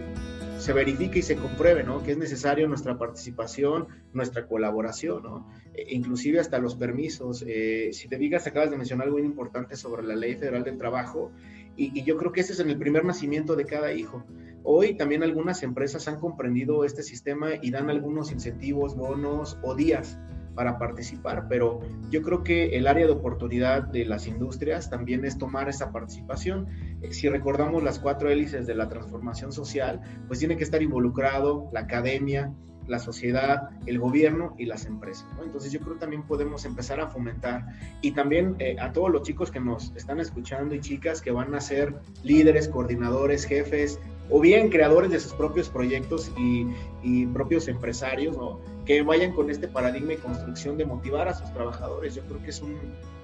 se verifique y se compruebe, ¿no? Que es necesario nuestra participación, nuestra colaboración, ¿no? Inclusive hasta los permisos. Eh, si te digas, acabas de mencionar algo muy importante sobre la Ley Federal del Trabajo, y, y, yo creo que ese es en el primer nacimiento de cada hijo. Hoy también algunas empresas han comprendido este sistema y dan algunos incentivos, bonos o días para participar, pero yo creo que el área de oportunidad de las industrias también es tomar esa participación. Eh, si recordamos las cuatro hélices de la transformación social, pues tiene que estar involucrado la academia, la sociedad, el gobierno y las empresas. Entonces yo creo que también podemos empezar a fomentar y también eh, a todos los chicos que nos están escuchando y chicas que van a ser líderes, coordinadores, jefes o bien creadores de sus propios proyectos y, propios empresarios, ¿no? que vayan con este paradigma y construcción de motivar a sus trabajadores. Yo creo que es un,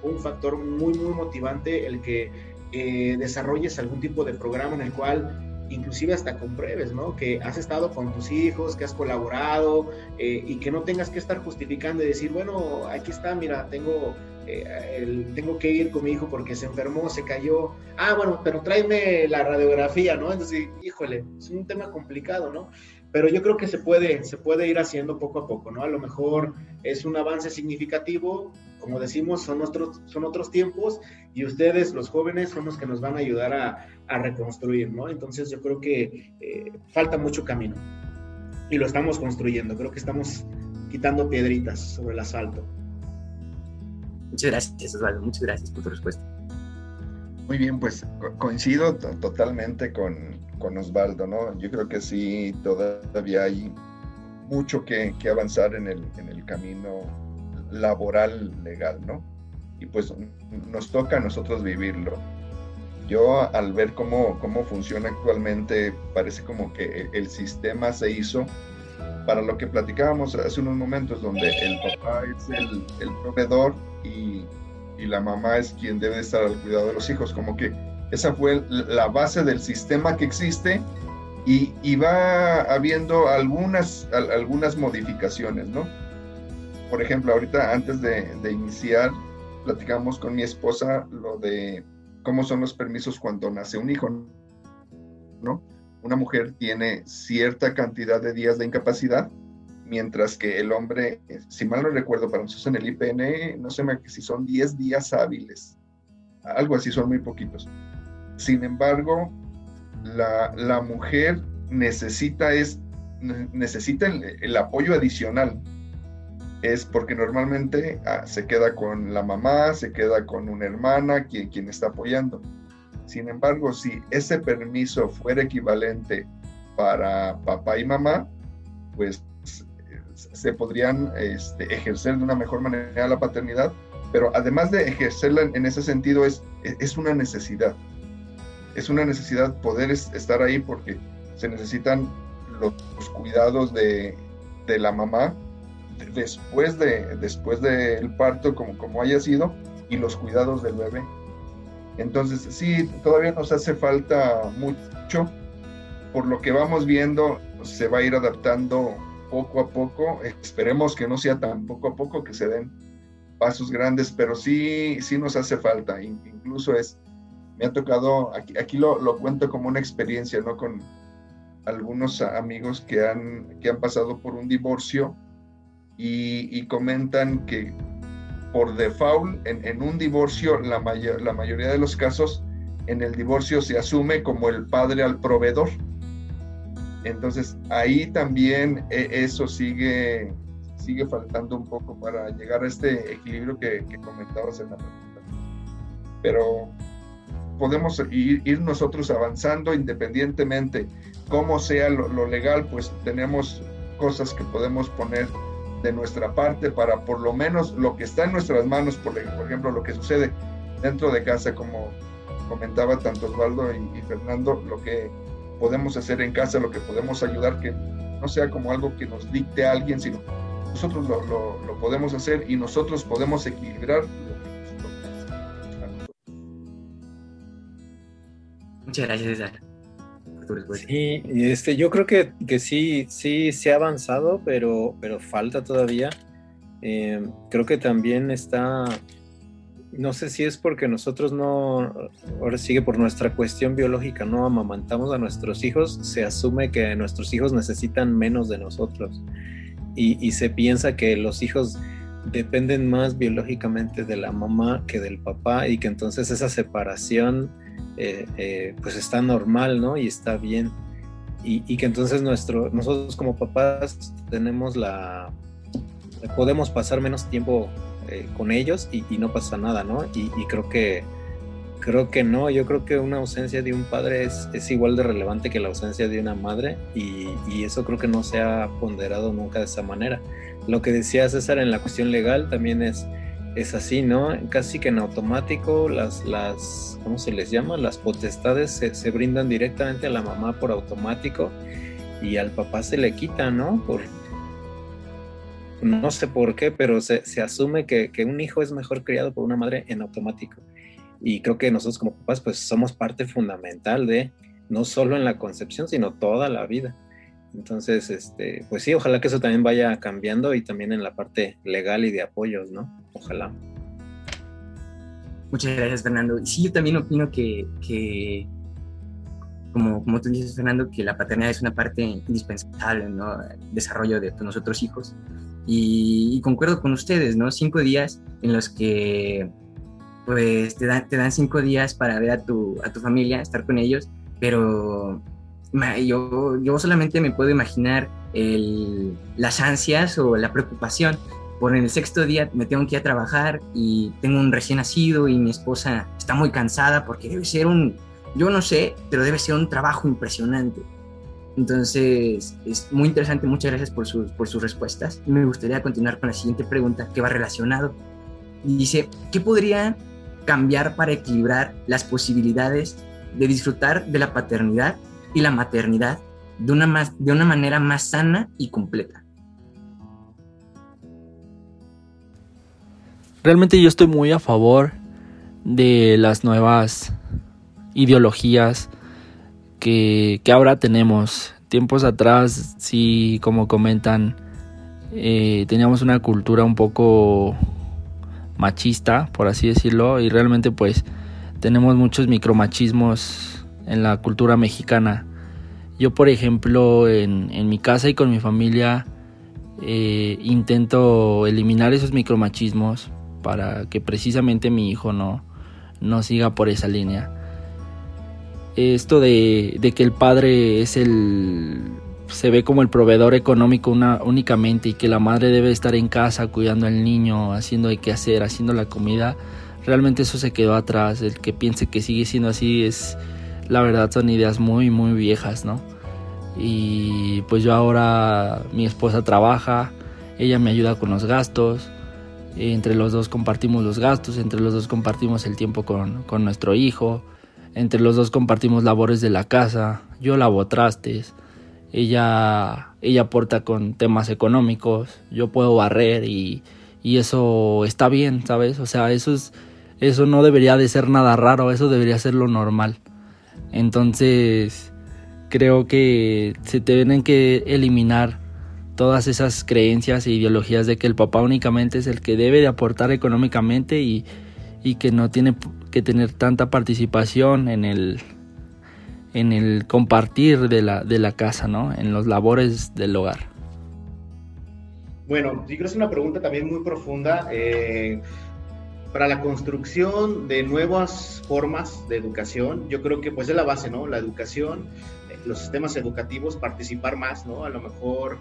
un factor muy, muy motivante el que eh, desarrolles algún tipo de programa en el cual inclusive hasta compruebes, ¿no? Que has estado con tus hijos, que has colaborado eh, y que no tengas que estar justificando y decir, bueno, aquí está, mira, tengo, eh, tengo que ir con mi hijo porque se enfermó, se cayó. Ah, bueno, pero tráeme la radiografía, ¿no? Entonces, híjole, es un tema complicado, ¿no? Pero yo creo que se puede, se puede ir haciendo poco a poco, ¿no? A lo mejor es un avance significativo, como decimos, son otros, son otros tiempos y ustedes, los jóvenes, son los que nos van a ayudar a, a reconstruir, ¿no? Entonces yo creo que eh, falta mucho camino y lo estamos construyendo, creo que estamos quitando piedritas sobre el asfalto. Muchas gracias, Osvaldo, muchas gracias por tu respuesta. Muy bien, pues coincido totalmente con, con Osvaldo, ¿no? Yo creo que sí, todavía hay mucho que, avanzar en el, en el, camino laboral legal, ¿no? Y pues nos toca a nosotros vivirlo. Yo al ver cómo, cómo funciona actualmente, parece como que el sistema se hizo para lo que platicábamos hace unos momentos, donde el papá es el, el proveedor y, y, la mamá es quien debe estar al cuidado de los hijos, como que esa fue la base del sistema que existe y, va habiendo algunas, algunas modificaciones, ¿no? Por ejemplo, ahorita antes de, iniciar, platicamos con mi esposa lo de cómo son los permisos cuando nace un hijo, ¿no? Una mujer tiene cierta cantidad de días de incapacidad, mientras que el hombre, si mal no recuerdo, para nosotros en el IPN, no sé si son 10 días hábiles, algo así, son muy poquitos. Sin embargo, la, mujer necesita, es, necesita el, apoyo adicional. Es porque normalmente ah, se queda con la mamá, se queda con una hermana, quien, quien está apoyando. Sin embargo, si ese permiso fuera equivalente para papá y mamá, pues se podrían este, ejercer de una mejor manera la paternidad, pero además de ejercerla en ese sentido es, es una necesidad es una necesidad poder estar ahí porque se necesitan los, cuidados de, de, la mamá después, de, después del parto, como, como haya sido, y los cuidados del bebé. Entonces, sí, todavía nos hace falta mucho. Por lo que vamos viendo, se va a ir adaptando poco a poco. Esperemos que no sea tan poco a poco que se den pasos grandes, pero sí, sí nos hace falta. Incluso es, me ha tocado, aquí, lo, cuento como una experiencia, ¿no? Con algunos amigos que han, que han pasado por un divorcio y, comentan que por default en, un divorcio, la, mayor, la mayoría de los casos, en el divorcio se asume como el padre al proveedor. Entonces ahí también e, eso sigue, sigue faltando un poco para llegar a este equilibrio que, comentabas en la pregunta. Pero podemos ir, nosotros avanzando independientemente, como sea lo, legal, pues tenemos cosas que podemos poner de nuestra parte para por lo menos lo que está en nuestras manos, por, ejemplo, lo que sucede dentro de casa, como comentaba tanto Osvaldo y Fernando, lo que podemos hacer en casa, lo que podemos ayudar, que no sea como algo que nos dicte a alguien, sino nosotros lo, lo, podemos hacer y nosotros podemos equilibrar Muchas gracias, César. Sí, este, yo creo que, que, sí, sí se ha avanzado, pero, pero falta todavía. Eh, creo que también está no sé si es porque nosotros no, ahora sigue por nuestra cuestión biológica, no amamantamos a nuestros hijos, se asume que nuestros hijos necesitan menos de nosotros y, se piensa que los hijos dependen más biológicamente de la mamá que del papá y que entonces esa separación eh, eh, pues está normal, ¿no? Y está bien. Y, que entonces nuestro, nosotros como papás tenemos la, podemos pasar menos tiempo eh, con ellos y, no pasa nada, ¿no? Y, creo que creo que no, yo creo que una ausencia de un padre es, es igual de relevante que la ausencia de una madre y, eso creo que no se ha ponderado nunca de esa manera. Lo que decía César en la cuestión legal también es, es así, ¿no? Casi que en automático las, las ¿cómo se les llama? Las potestades se, se brindan directamente a la mamá por automático y al papá se le quita, ¿no? Por, no sé por qué, pero se, asume que, un hijo es mejor criado por una madre en automático. Y creo que nosotros como papás pues somos parte fundamental de, no solo en la concepción, sino toda la vida. Entonces, este, pues sí, ojalá que eso también vaya cambiando y también en la parte legal y de apoyos, ¿no? Ojalá. Muchas gracias, Fernando. Sí, yo también opino que, como, como tú dices, Fernando, que la paternidad es una parte indispensable, ¿no? El desarrollo de nosotros hijos. Y, concuerdo con ustedes, ¿no? Cinco días en los que pues te dan, te dan cinco días para ver a tu, a tu familia, estar con ellos, pero yo, yo solamente me puedo imaginar el, las ansias o la preocupación por el sexto día me tengo que ir a trabajar y tengo un recién nacido y mi esposa está muy cansada porque debe ser un, yo no sé, pero debe ser un trabajo impresionante. Entonces, es muy interesante, muchas gracias por sus, por sus respuestas. Me gustaría continuar con la siguiente pregunta que va relacionado. Dice, ¿qué podría cambiar para equilibrar las posibilidades de disfrutar de la paternidad y la maternidad de una, de una manera más sana y completa? Realmente yo estoy muy a favor de las nuevas ideologías que, ahora tenemos. Tiempos atrás, sí, como comentan, eh, teníamos una cultura un poco machista, por así decirlo, y realmente pues tenemos muchos micromachismos en la cultura mexicana. Yo, por ejemplo, en, en mi casa y con mi familia eh, intento eliminar esos micromachismos para que precisamente mi hijo no, no siga por esa línea esto de, que el padre es el se ve como el proveedor económico una, únicamente y que la madre debe estar en casa cuidando al niño, haciendo de qué hacer, haciendo la comida, realmente eso se quedó atrás. El que piense que sigue siendo así es, la verdad, son ideas muy, muy viejas, ¿no? Y pues yo ahora, mi esposa trabaja, ella me ayuda con los gastos, entre los dos compartimos los gastos, entre los dos compartimos el tiempo con, con nuestro hijo entre los dos compartimos labores de la casa, yo lavo trastes, ella, ella aporta con temas económicos, yo puedo barrer y, y eso está bien, ¿sabes? O sea, eso es, eso no debería de ser nada raro, eso debería ser lo normal. Entonces, creo que se tienen que eliminar todas esas creencias e ideologías de que el papá únicamente es el que debe de aportar económicamente y, y que no tiene que tener tanta participación en el en el compartir de la, de la casa, ¿no? En los labores del hogar. Bueno, yo creo que es una pregunta también muy profunda. Eh, para la construcción de nuevas formas de educación, yo creo que pues es la base, ¿no? La educación, eh, los sistemas educativos, participar más, ¿no? A lo mejor,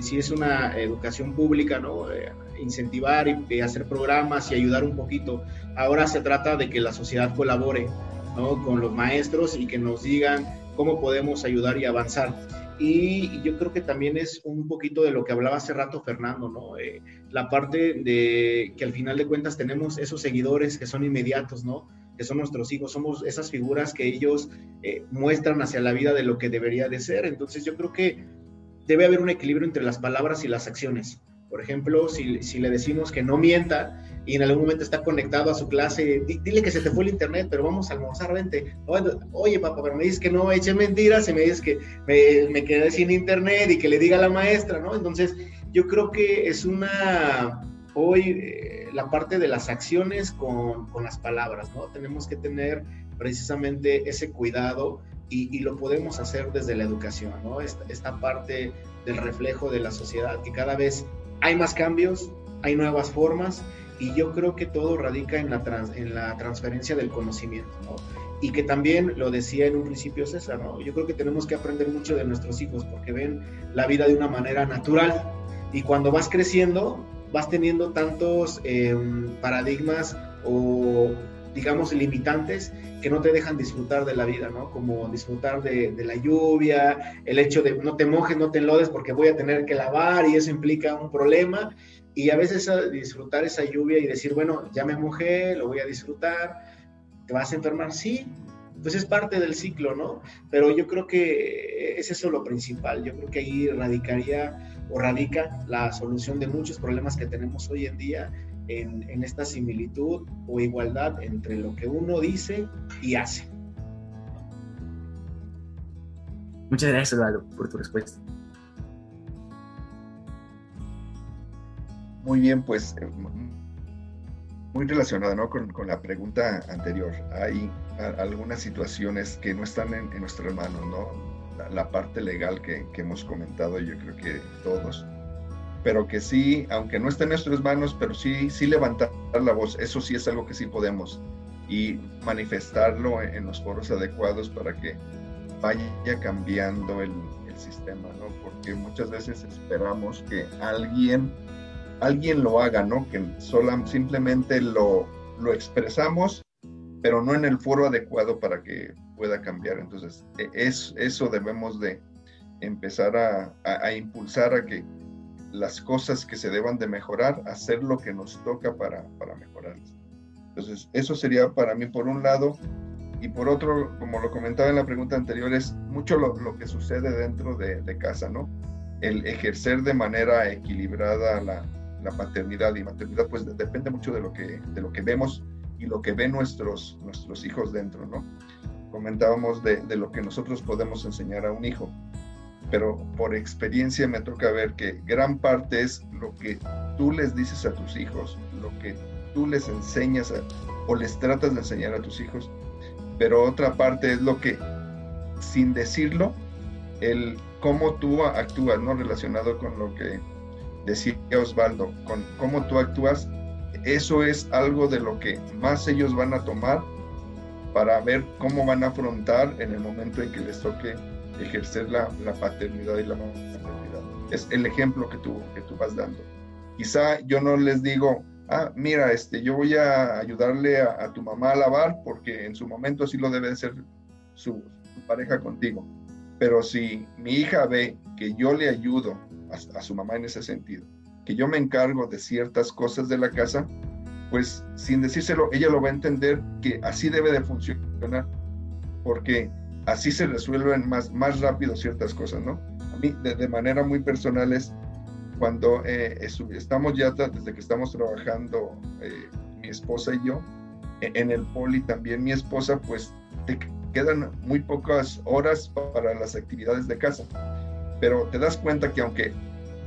si es una educación pública, ¿no? Eh, incentivar y, hacer programas y ayudar un poquito. Ahora se trata de que la sociedad colabore, ¿no? Con los maestros y que nos digan cómo podemos ayudar y avanzar. Y yo creo que también es un poquito de lo que hablaba hace rato Fernando, ¿no? Eh, la parte de que al final de cuentas tenemos esos seguidores que son inmediatos, ¿no? Que son nuestros hijos, somos esas figuras que ellos eh, muestran hacia la vida de lo que debería de ser. Entonces yo creo que debe haber un equilibrio entre las palabras y las acciones. Por ejemplo, si, si le decimos que no mienta, y en algún momento está conectado a su clase, dile que se te fue el internet, pero vamos a almorzar, vente. Oye, papá, pero me dices que no eche mentiras, y me dices que me, quedé sin internet y que le diga a la maestra, ¿no? Entonces, yo creo que es una, hoy, eh, la parte de las acciones con, con, las palabras, ¿no? Tenemos que tener precisamente ese cuidado y, lo podemos hacer desde la educación, ¿no? Esta parte del reflejo de la sociedad, que cada vez hay más cambios, hay nuevas formas y yo creo que todo radica en la, en la transferencia del conocimiento, ¿no? Y que también lo decía en un principio César. Yo creo que tenemos que aprender mucho de nuestros hijos porque ven la vida de una manera natural y cuando vas creciendo vas teniendo tantos em, paradigmas o digamos limitantes que no te dejan disfrutar de la vida, ¿no? Como disfrutar de, la lluvia, el hecho de no te mojes, no te enlodes porque voy a tener que lavar y eso implica un problema y a veces disfrutar esa lluvia y decir, bueno, ya me mojé, lo voy a disfrutar, ¿te vas a enfermar? Sí, pues es parte del ciclo, ¿no? Pero yo creo que es eso lo principal, yo creo que ahí radicaría o radica la solución de muchos problemas que tenemos hoy en día en, en esta similitud o igualdad entre lo que uno dice y hace. Muchas gracias, Eduardo, por tu respuesta. Muy bien, pues eh, muy relacionado ¿no? con, con, la pregunta anterior. Hay algunas situaciones que no están en, en nuestras manos, ¿no? La, parte legal que, que, hemos comentado, yo creo que todos, pero que sí, aunque no esté en nuestras manos, pero sí, sí levantar la voz, eso sí es algo que sí podemos y manifestarlo en, los foros adecuados para que vaya cambiando el, sistema, ¿no? Porque muchas veces esperamos que alguien alguien lo haga, ¿no? Que sola, simplemente lo, lo expresamos, pero no en el foro adecuado para que pueda cambiar. Entonces, e, es, eso debemos de empezar a, a, impulsar a que las cosas que se deban de mejorar, hacer lo que nos toca para, para mejorarlas. Entonces, eso sería para mí por un lado. Y por otro, como lo comentaba en la pregunta anterior, es mucho lo, lo que sucede dentro de, de, casa, ¿no? El ejercer de manera equilibrada la, la paternidad y maternidad, pues depende mucho de lo que, de lo que vemos y lo que ven nuestros, nuestros hijos dentro, ¿no? Comentábamos de, de lo que nosotros podemos enseñar a un hijo, pero por experiencia me toca ver que gran parte es lo que tú les dices a tus hijos, lo que tú les enseñas o les tratas de enseñar a tus hijos, pero otra parte es lo que, sin decirlo, el cómo tú actúas, ¿no? Relacionado con lo que decía Osvaldo, con cómo tú actúas, eso es algo de lo que más ellos van a tomar para ver cómo van a afrontar en el momento en que les toque ejercer la, la paternidad y la maternidad. Es el ejemplo que tú, que tú vas dando. Quizá yo no les digo, ah, mira, este, yo voy a ayudarle a, a tu mamá a lavar porque en su momento así lo debe de ser su, pareja contigo. Pero si mi hija ve que yo le ayudo a, su mamá en ese sentido, que yo me encargo de ciertas cosas de la casa, pues sin decírselo, ella lo va a entender que así debe de funcionar. porque así se resuelven más, más rápido ciertas cosas, ¿no? A mí, de, manera muy personal, es cuando eh, estamos ya, desde que estamos trabajando, eh, mi esposa y yo, e, en el poli también mi esposa, pues te quedan muy pocas horas para las actividades de casa. Pero te das cuenta que aunque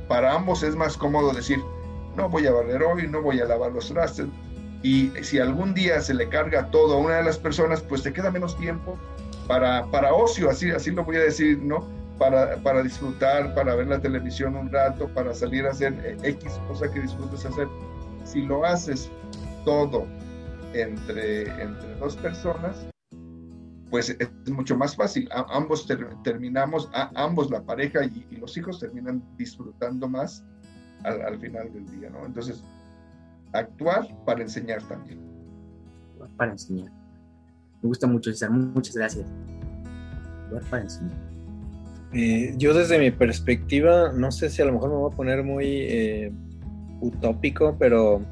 para ambos es más cómodo decir, no voy a barrer hoy, no voy a lavar los trastes, y si algún día se le carga todo a una de las personas, pues te queda menos tiempo para, para ocio, así, así lo voy a decir, ¿no? Para, para disfrutar, para ver la televisión un rato, para salir a hacer X cosa que disfrutes hacer. Si lo haces todo entre, entre dos personas, pues es mucho más fácil. ambos terminamos, ambos la pareja y, los hijos terminan disfrutando más al, final del día, ¿no? Entonces, actuar para enseñar también. Para enseñar. Me gusta mucho. Muchas gracias. Eh, yo desde mi perspectiva, no sé si a lo mejor me voy a poner muy eh, utópico, pero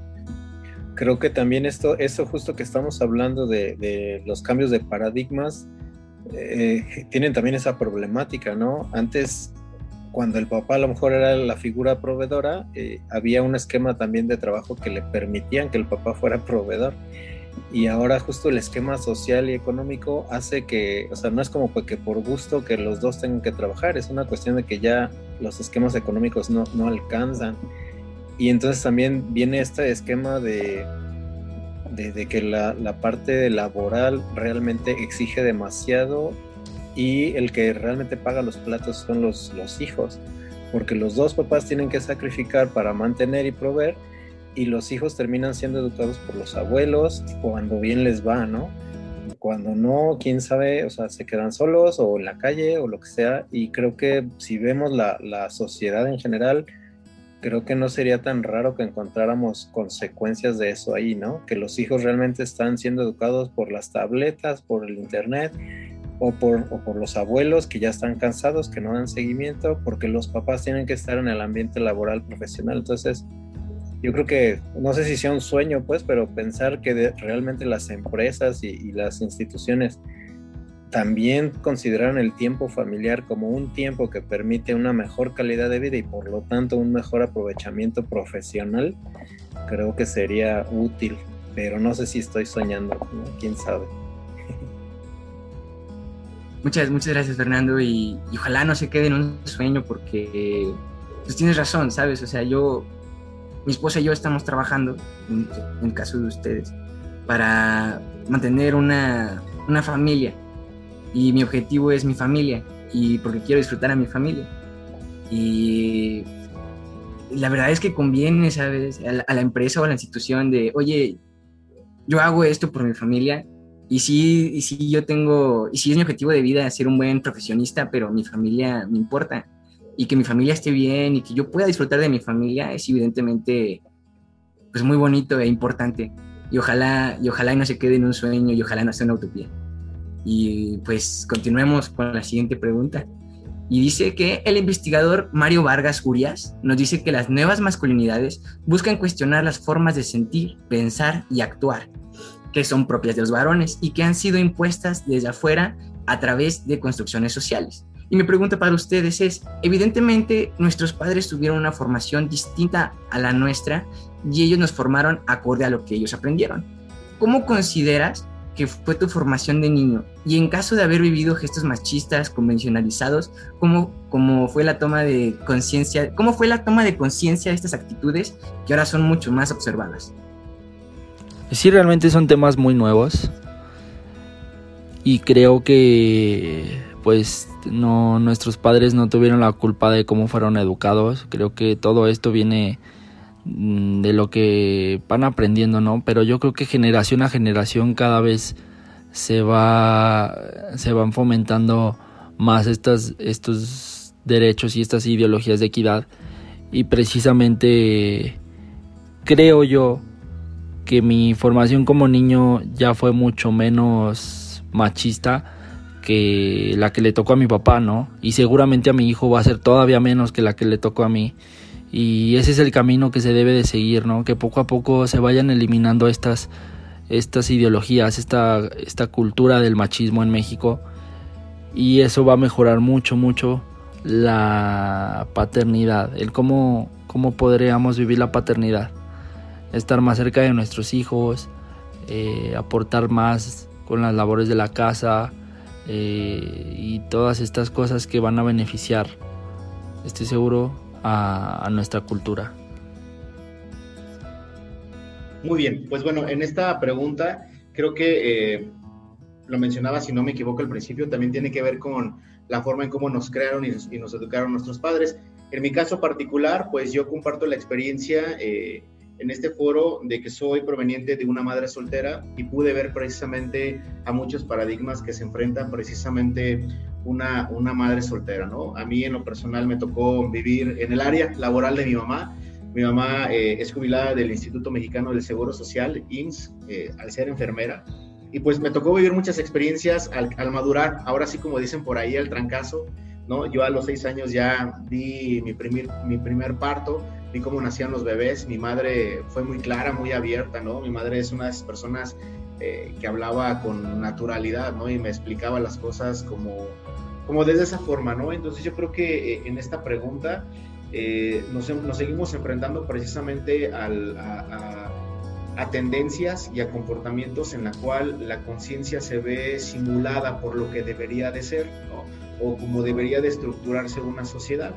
creo que también esto, eso justo que estamos hablando de, los cambios de paradigmas, eh, tienen también esa problemática, ¿no? Antes, cuando el papá a lo mejor era la figura proveedora, eh, había un esquema también de trabajo que le permitían que el papá fuera proveedor. Y ahora justo el esquema social y económico hace que, o sea, no es como que por gusto que los dos tengan que trabajar, es una cuestión de que ya los esquemas económicos no, no alcanzan. Y entonces también viene este esquema de, de, que la, la, parte laboral realmente exige demasiado y el que realmente paga los platos son los, los hijos, porque los dos papás tienen que sacrificar para mantener y proveer y los hijos terminan siendo educados por los abuelos cuando bien les va, ¿no? Cuando no, quién sabe, o sea, se quedan solos o en la calle o lo que sea. Y creo que si vemos la, la sociedad en general, creo que no sería tan raro que encontráramos consecuencias de eso ahí, ¿no? Que los hijos realmente están siendo educados por las tabletas, por el internet o por, por los abuelos que ya están cansados, que no dan seguimiento, porque los papás tienen que estar en el ambiente laboral profesional. Entonces, yo creo que, no sé si sea un sueño, pues, pero pensar que realmente las empresas y las instituciones también consideraron el tiempo familiar como un tiempo que permite una mejor calidad de vida y por lo tanto un mejor aprovechamiento profesional, creo que sería útil, pero no sé si estoy soñando, quién sabe. Muchas, muchas gracias Fernando y, ojalá no se quede en un sueño porque pues tienes razón, ¿sabes? O sea, yo, mi esposa y yo estamos trabajando, en, el caso de ustedes, para mantener una, una familia y mi objetivo es mi familia y porque quiero disfrutar a mi familia. Y la verdad es que conviene, ¿sabes? A la, empresa o a la institución de, oye, yo hago esto por mi familia y sí, y sí yo tengo, y sí es mi objetivo de vida ser un buen profesionista, pero mi familia me importa y que mi familia esté bien y que yo pueda disfrutar de mi familia es evidentemente pues muy bonito e importante y ojalá y ojalá no se quede en un sueño y ojalá no sea una utopía. Y pues continuemos con la siguiente pregunta. Y dice que el investigador Mario Vargas Urias nos dice que las nuevas masculinidades buscan cuestionar las formas de sentir, pensar y actuar que son propias de los varones y que han sido impuestas desde afuera a través de construcciones sociales. Y mi pregunta para ustedes es, evidentemente nuestros padres tuvieron una formación distinta a la nuestra y ellos nos formaron acorde a lo que ellos aprendieron. ¿Cómo consideras que fue tu formación de niño y en caso de haber vivido gestos machistas convencionalizados, ¿cómo, cómo fue la toma de conciencia, cómo fue la toma de conciencia de estas actitudes que ahora son mucho más observadas? Sí, realmente son temas muy nuevos y creo que pues no nuestros padres no tuvieron la culpa de cómo fueron educados. Creo que todo esto viene Mm, de lo que van aprendiendo, ¿no? Pero yo creo que generación a generación cada vez se va se van fomentando más estas estos derechos y estas ideologías de equidad y precisamente creo yo que mi formación como niño ya fue mucho menos machista que la que le tocó a mi papá, ¿no? Y seguramente a mi hijo va a ser todavía menos que la que le tocó a mí. Y ese es el camino que se debe de seguir, ¿no? Que poco a poco se vayan eliminando estas, estas ideologías, esta, esta cultura del machismo en México y eso va a mejorar mucho, mucho la paternidad, el cómo, cómo podríamos vivir la paternidad, estar más cerca de nuestros hijos, eh, aportar más con las labores de la casa eh, y todas estas cosas que van a beneficiar, estoy seguro, a, nuestra cultura. Muy bien, pues bueno, en esta pregunta creo que eh, lo mencionaba, si no me equivoco al principio, también tiene que ver con la forma en cómo nos crearon y, nos educaron nuestros padres. En mi caso particular, pues yo comparto la experiencia eh, en este foro de que soy proveniente de una madre soltera y pude ver precisamente a muchos paradigmas que se enfrentan precisamente una, una madre soltera, ¿no? A mí en lo personal me tocó vivir en el área laboral de mi mamá. Mi mamá eh, es jubilada del Instituto Mexicano del Seguro Social, INS, eh, al ser enfermera y pues me tocó vivir muchas experiencias al, madurar, ahora sí como dicen por ahí, el trancazo, ¿no? Yo a los seis años ya vi mi primer, mi primer parto, vi cómo nacían los bebés, mi madre fue muy clara, muy abierta, ¿no? Mi madre es una de esas personas eh, que hablaba con naturalidad, ¿no? Y me explicaba las cosas como, como desde esa forma, ¿no? Entonces yo creo que eh, en esta pregunta eh, nos, nos, seguimos enfrentando precisamente al, a a tendencias y a comportamientos en la cual la conciencia se ve simulada por lo que debería de ser o como debería de estructurarse una sociedad.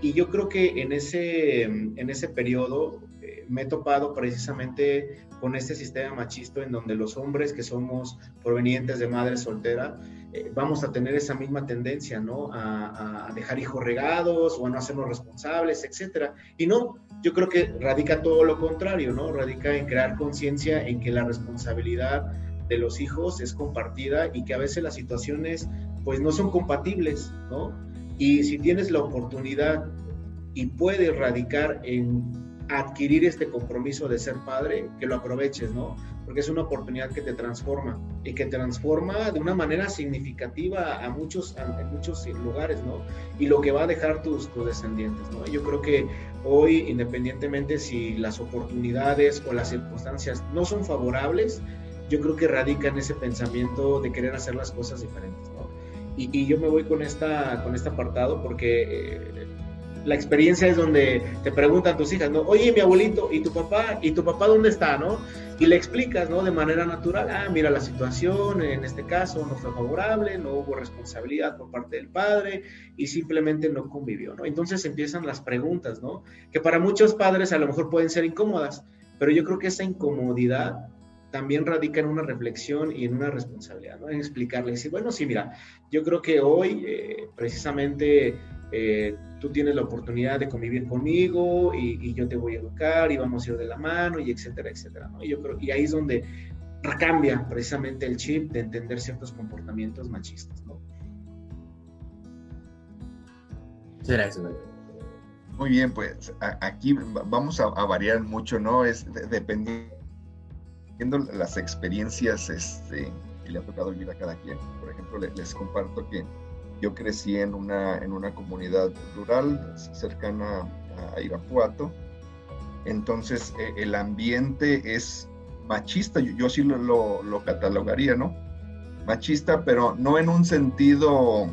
Y yo creo que en ese, en ese periodo eh, me he topado precisamente con este sistema machista en donde los hombres que somos provenientes de madre soltera eh, vamos a tener esa misma tendencia, ¿no? A, a, dejar hijos regados o a no hacernos responsables, etcétera. Y no, yo creo que radica todo lo contrario, ¿no? Radica en crear conciencia en que la responsabilidad de los hijos es compartida y que a veces las situaciones pues no son compatibles, ¿no? Y si tienes la oportunidad y puedes radicar en adquirir este compromiso de ser padre, que lo aproveches, ¿no? Porque es una oportunidad que te transforma y que transforma de una manera significativa a muchos, en muchos lugares, ¿no? Y lo que va a dejar tus, tus descendientes, ¿no? Yo creo que hoy, independientemente si las oportunidades o las circunstancias no son favorables, yo creo que radica en ese pensamiento de querer hacer las cosas diferentes. Y, y yo me voy con, esta, con este apartado porque... Eh, la experiencia es donde te preguntan tus hijas, ¿no? Oye, mi abuelito, ¿y tu papá? ¿Y tu papá dónde está, no? Y le explicas, ¿no? De manera natural, ah, mira, la situación en este caso no fue favorable, no hubo responsabilidad por parte del padre y simplemente no convivió, ¿no? Entonces empiezan las preguntas, ¿no? Que para muchos padres a lo mejor pueden ser incómodas, pero yo creo que esa incomodidad también radica en una reflexión y en una responsabilidad, ¿no? En explicarle, decir, bueno, sí, mira, yo creo que hoy eh, precisamente eh, tú tienes la oportunidad de convivir conmigo y, yo te voy a educar y vamos a ir de la mano y etcétera, etcétera. ¿no? Y, yo creo, y ahí es donde cambia precisamente el chip de entender ciertos comportamientos machistas. ¿no? Muy bien, pues aquí vamos a, variar mucho, ¿no? Es dependiendo las experiencias este, que le ha tocado vivir a cada quien. Por ejemplo, les comparto que yo crecí en una, en una comunidad rural cercana a Irapuato, entonces e, el ambiente es machista, yo, yo sí lo, lo, catalogaría, ¿no? Machista, pero no en un sentido,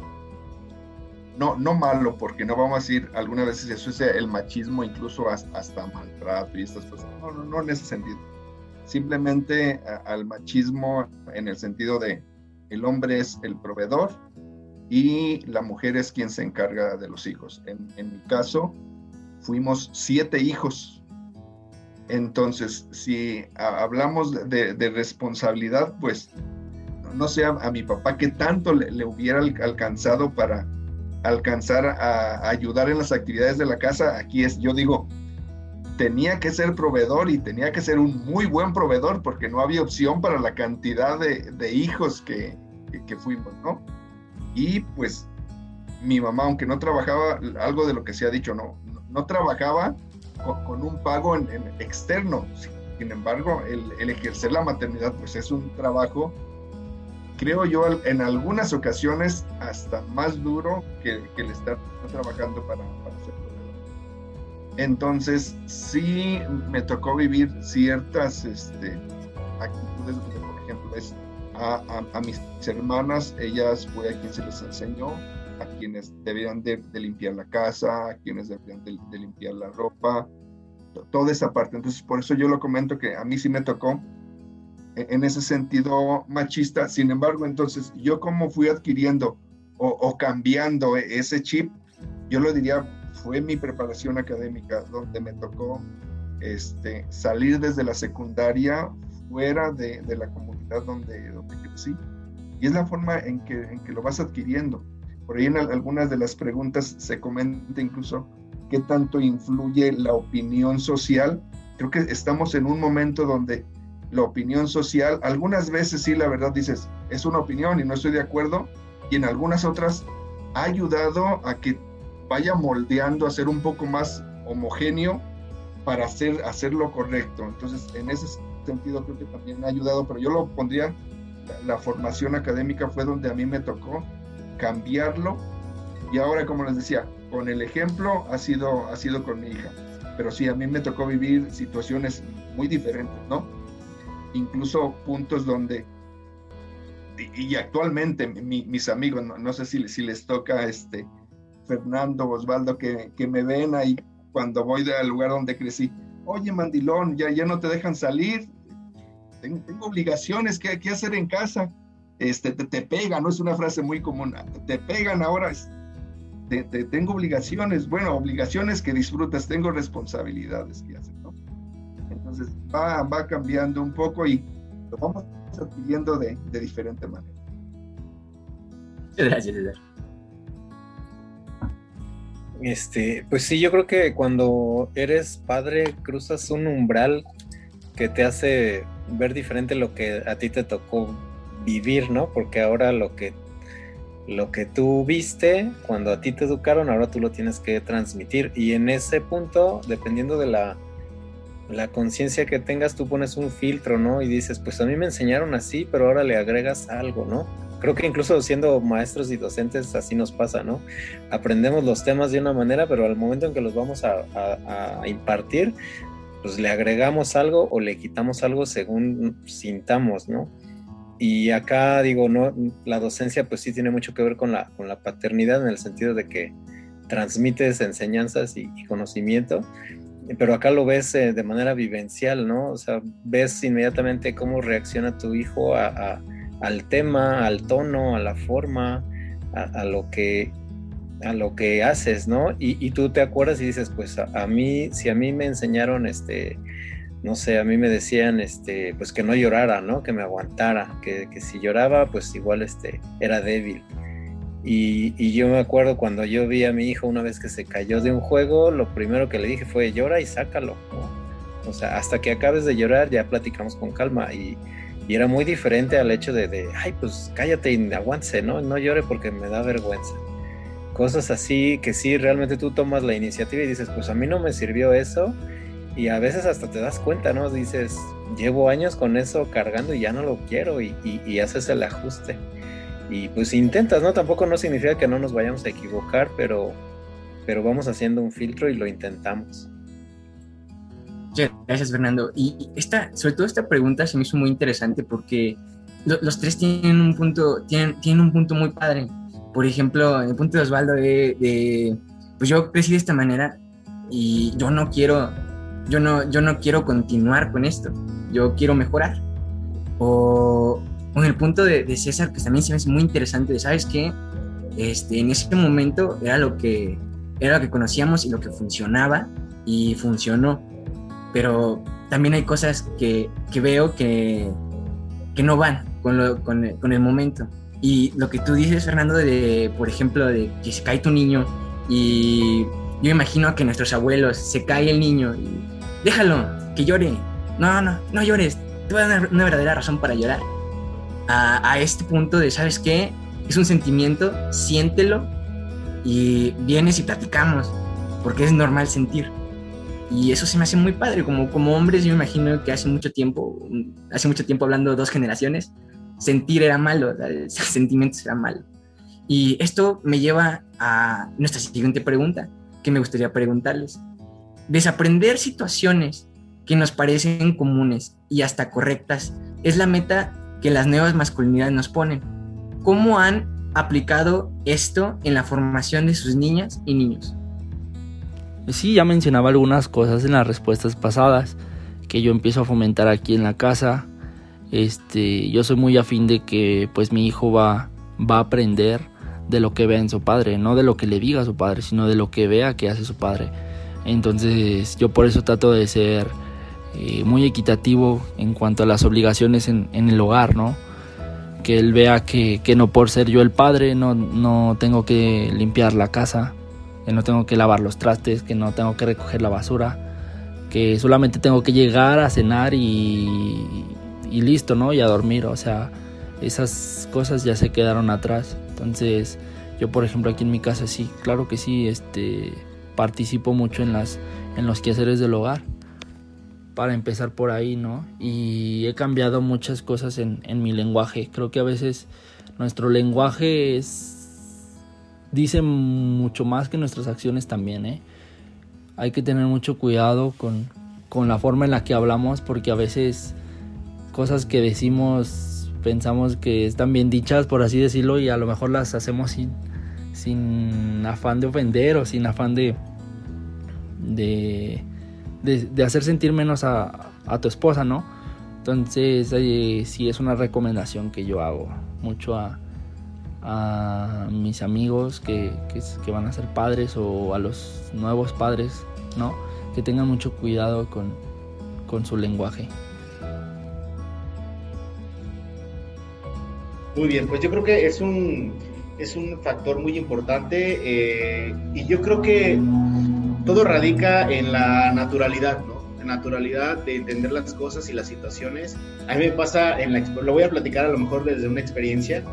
no, no malo, porque no vamos a decir, algunas veces eso es el machismo, incluso hasta, hasta maltrato y estas cosas, no, no, no en ese sentido. Simplemente al machismo en el sentido de el hombre es el proveedor y la mujer es quien se encarga de los hijos. En, mi caso, fuimos siete hijos. Entonces, si hablamos de, responsabilidad, pues no sé a, mi papá qué tanto le, hubiera alcanzado para alcanzar a, ayudar en las actividades de la casa. Aquí es, yo digo, tenía que ser proveedor y tenía que ser un muy buen proveedor porque no había opción para la cantidad de, hijos que, que fuimos, ¿no? Y pues mi mamá, aunque no trabajaba, algo de lo que se ha dicho, no, no, trabajaba con, un pago externo. Sin embargo, el, ejercer la maternidad pues es un trabajo, creo yo, en algunas ocasiones hasta más duro que, el estar trabajando para, para ser Entonces, sí me tocó vivir ciertas este, actitudes por ejemplo, es a, mis hermanas, ellas fue a quien se les enseñó, a quienes debían de, limpiar la casa, a quienes debían de, limpiar la ropa, toda esa parte. Entonces, por eso yo lo comento que a mí sí me tocó e, en ese sentido machista. Sin embargo, entonces, yo como fui adquiriendo o, cambiando e, ese chip, yo lo diría, fue mi preparación académica, donde me tocó este, salir desde la secundaria fuera de, de la comunidad donde, donde crecí. Y es la forma en que, en que lo vas adquiriendo. Por ahí en algunas de las preguntas se comenta incluso qué tanto influye la opinión social. Creo que estamos en un momento donde la opinión social, algunas veces sí, la verdad dices, es una opinión y no estoy de acuerdo, y en algunas otras ha ayudado a que vaya moldeando, a ser un poco más homogéneo para hacer, hacer lo correcto. Entonces, en ese sentido creo que también ha ayudado, pero yo lo pondría, la, formación académica fue donde a mí me tocó cambiarlo y ahora, como les decía, con el ejemplo ha sido, ha sido con mi hija. Pero sí, a mí me tocó vivir situaciones muy diferentes, ¿no? Incluso puntos donde y, actualmente mis amigos, no, sé si, si, les toca este Fernando, Osvaldo, que, que, me ven ahí cuando voy al lugar donde crecí. Oye, mandilón, ya, ya no te dejan salir. Tengo, obligaciones que, que hacer en casa. Este, te, te pegan, no es una frase muy común. Te pegan ahora. Te, tengo obligaciones, bueno, obligaciones que disfrutas, tengo responsabilidades que hacer, ¿no? Entonces va, va cambiando un poco y lo vamos adquiriendo de, de diferente manera. Gracias. Este, pues sí, yo creo que cuando eres padre cruzas un umbral que te hace ver diferente lo que a ti te tocó vivir, ¿no? Porque ahora lo que lo que tú viste cuando a ti te educaron, ahora tú lo tienes que transmitir y en ese punto, dependiendo de la la conciencia que tengas, tú pones un filtro, ¿no? Y dices, pues a mí me enseñaron así, pero ahora le agregas algo, ¿no? Creo que incluso siendo maestros y docentes así nos pasa, ¿no? Aprendemos los temas de una manera, pero al momento en que los vamos a, impartir, pues le agregamos algo o le quitamos algo según sintamos, ¿no? Y acá digo, no, la docencia pues sí tiene mucho que ver con la, con la paternidad en el sentido de que transmites enseñanzas y, y conocimiento, pero acá lo ves eh, de manera vivencial, ¿no? O sea, ves inmediatamente cómo reacciona tu hijo al tema, al tono, a la forma, a, lo que a lo que haces, ¿no? Y, tú te acuerdas y dices, pues a, mí, si a mí me enseñaron, este, no sé, a mí me decían, este, pues que no llorara, ¿no? Que me aguantara, que, que si lloraba, pues igual, este, era débil. Y, yo me acuerdo cuando yo vi a mi hijo una vez que se cayó de un juego, lo primero que le dije fue llora y sácalo. O sea, hasta que acabes de llorar ya platicamos con calma. Y, era muy diferente al hecho de, ay, pues cállate y aguántese, ¿no? No llore porque me da vergüenza. Cosas así que sí, realmente tú tomas la iniciativa y dices, pues a mí no me sirvió eso. Y a veces hasta te das cuenta, ¿no? Dices, llevo años con eso cargando y ya no lo quiero y, y haces el ajuste y pues intentas, ¿no? Tampoco no significa que no nos vayamos a equivocar, pero, pero vamos haciendo un filtro y lo intentamos. Gracias, Fernando. Y esta, sobre todo esta pregunta se me hizo muy interesante porque los tres tienen un punto, tienen, tienen un punto muy padre. Por ejemplo, el punto de Osvaldo de, pues yo crecí de esta manera y yo no quiero, yo no, yo no quiero continuar con esto. Yo quiero mejorar. O, con el punto de, César, que también se me hace muy interesante, ¿sabes qué? Este, en ese momento era lo que era lo que conocíamos y lo que funcionaba y funcionó. Pero también hay cosas que, que veo que, que, no van con, lo, con, con, el momento. Y lo que tú dices, Fernando, de, por ejemplo, de que se cae tu niño y yo imagino que nuestros abuelos se cae el niño y déjalo, que llore. No, no, no llores. Te voy a dar una verdadera razón para llorar a, este punto de, ¿sabes qué? Es un sentimiento, siéntelo y vienes y platicamos, porque es normal sentir. Y eso se me hace muy padre, como, como hombres yo me imagino que hace mucho tiempo, hace mucho tiempo hablando dos generaciones, sentir era malo, sentimientos era malo. Y esto me lleva a nuestra siguiente pregunta, que me gustaría preguntarles. Desaprender situaciones que nos parecen comunes y hasta correctas es la meta que las nuevas masculinidades nos ponen. ¿Cómo han aplicado esto en la formación de sus niñas y niños? Sí, ya mencionaba algunas cosas en las respuestas pasadas que yo empiezo a fomentar aquí en la casa. Este, yo soy muy afín de que pues mi hijo va, va a aprender de lo que vea en su padre, no de lo que le diga a su padre, sino de lo que vea que hace su padre. Entonces yo por eso trato de ser eh, muy equitativo en cuanto a las obligaciones en, el hogar, ¿no? Que él vea que, no por ser yo el padre no, no tengo que limpiar la casa, que no tengo que lavar los trastes, que no tengo que recoger la basura, que solamente tengo que llegar a cenar y, y listo, ¿no? Y a dormir, o sea, esas cosas ya se quedaron atrás. Entonces, yo por ejemplo aquí en mi casa sí, claro que sí, este participo mucho en las en los quehaceres del hogar para empezar por ahí, ¿no? Y he cambiado muchas cosas en, mi lenguaje. Creo que a veces nuestro lenguaje es, dice mucho más que nuestras acciones también, ¿eh? Hay que tener mucho cuidado con, con la forma en la que hablamos porque a veces cosas que decimos pensamos que están bien dichas, por así decirlo, y a lo mejor las hacemos sin, sin afán de ofender o sin afán de, de de, hacer sentir menos a, tu esposa, ¿no? Entonces, eh, sí es una recomendación que yo hago mucho a, mis amigos que, van a ser padres o a los nuevos padres, ¿no? Que tengan mucho cuidado con, su lenguaje. Muy bien, pues yo creo que es un, es un factor muy importante eh, y yo creo que todo radica en la naturalidad, ¿no? La naturalidad de entender las cosas y las situaciones. A mí me pasa, en la, lo voy a platicar a lo mejor desde una experiencia,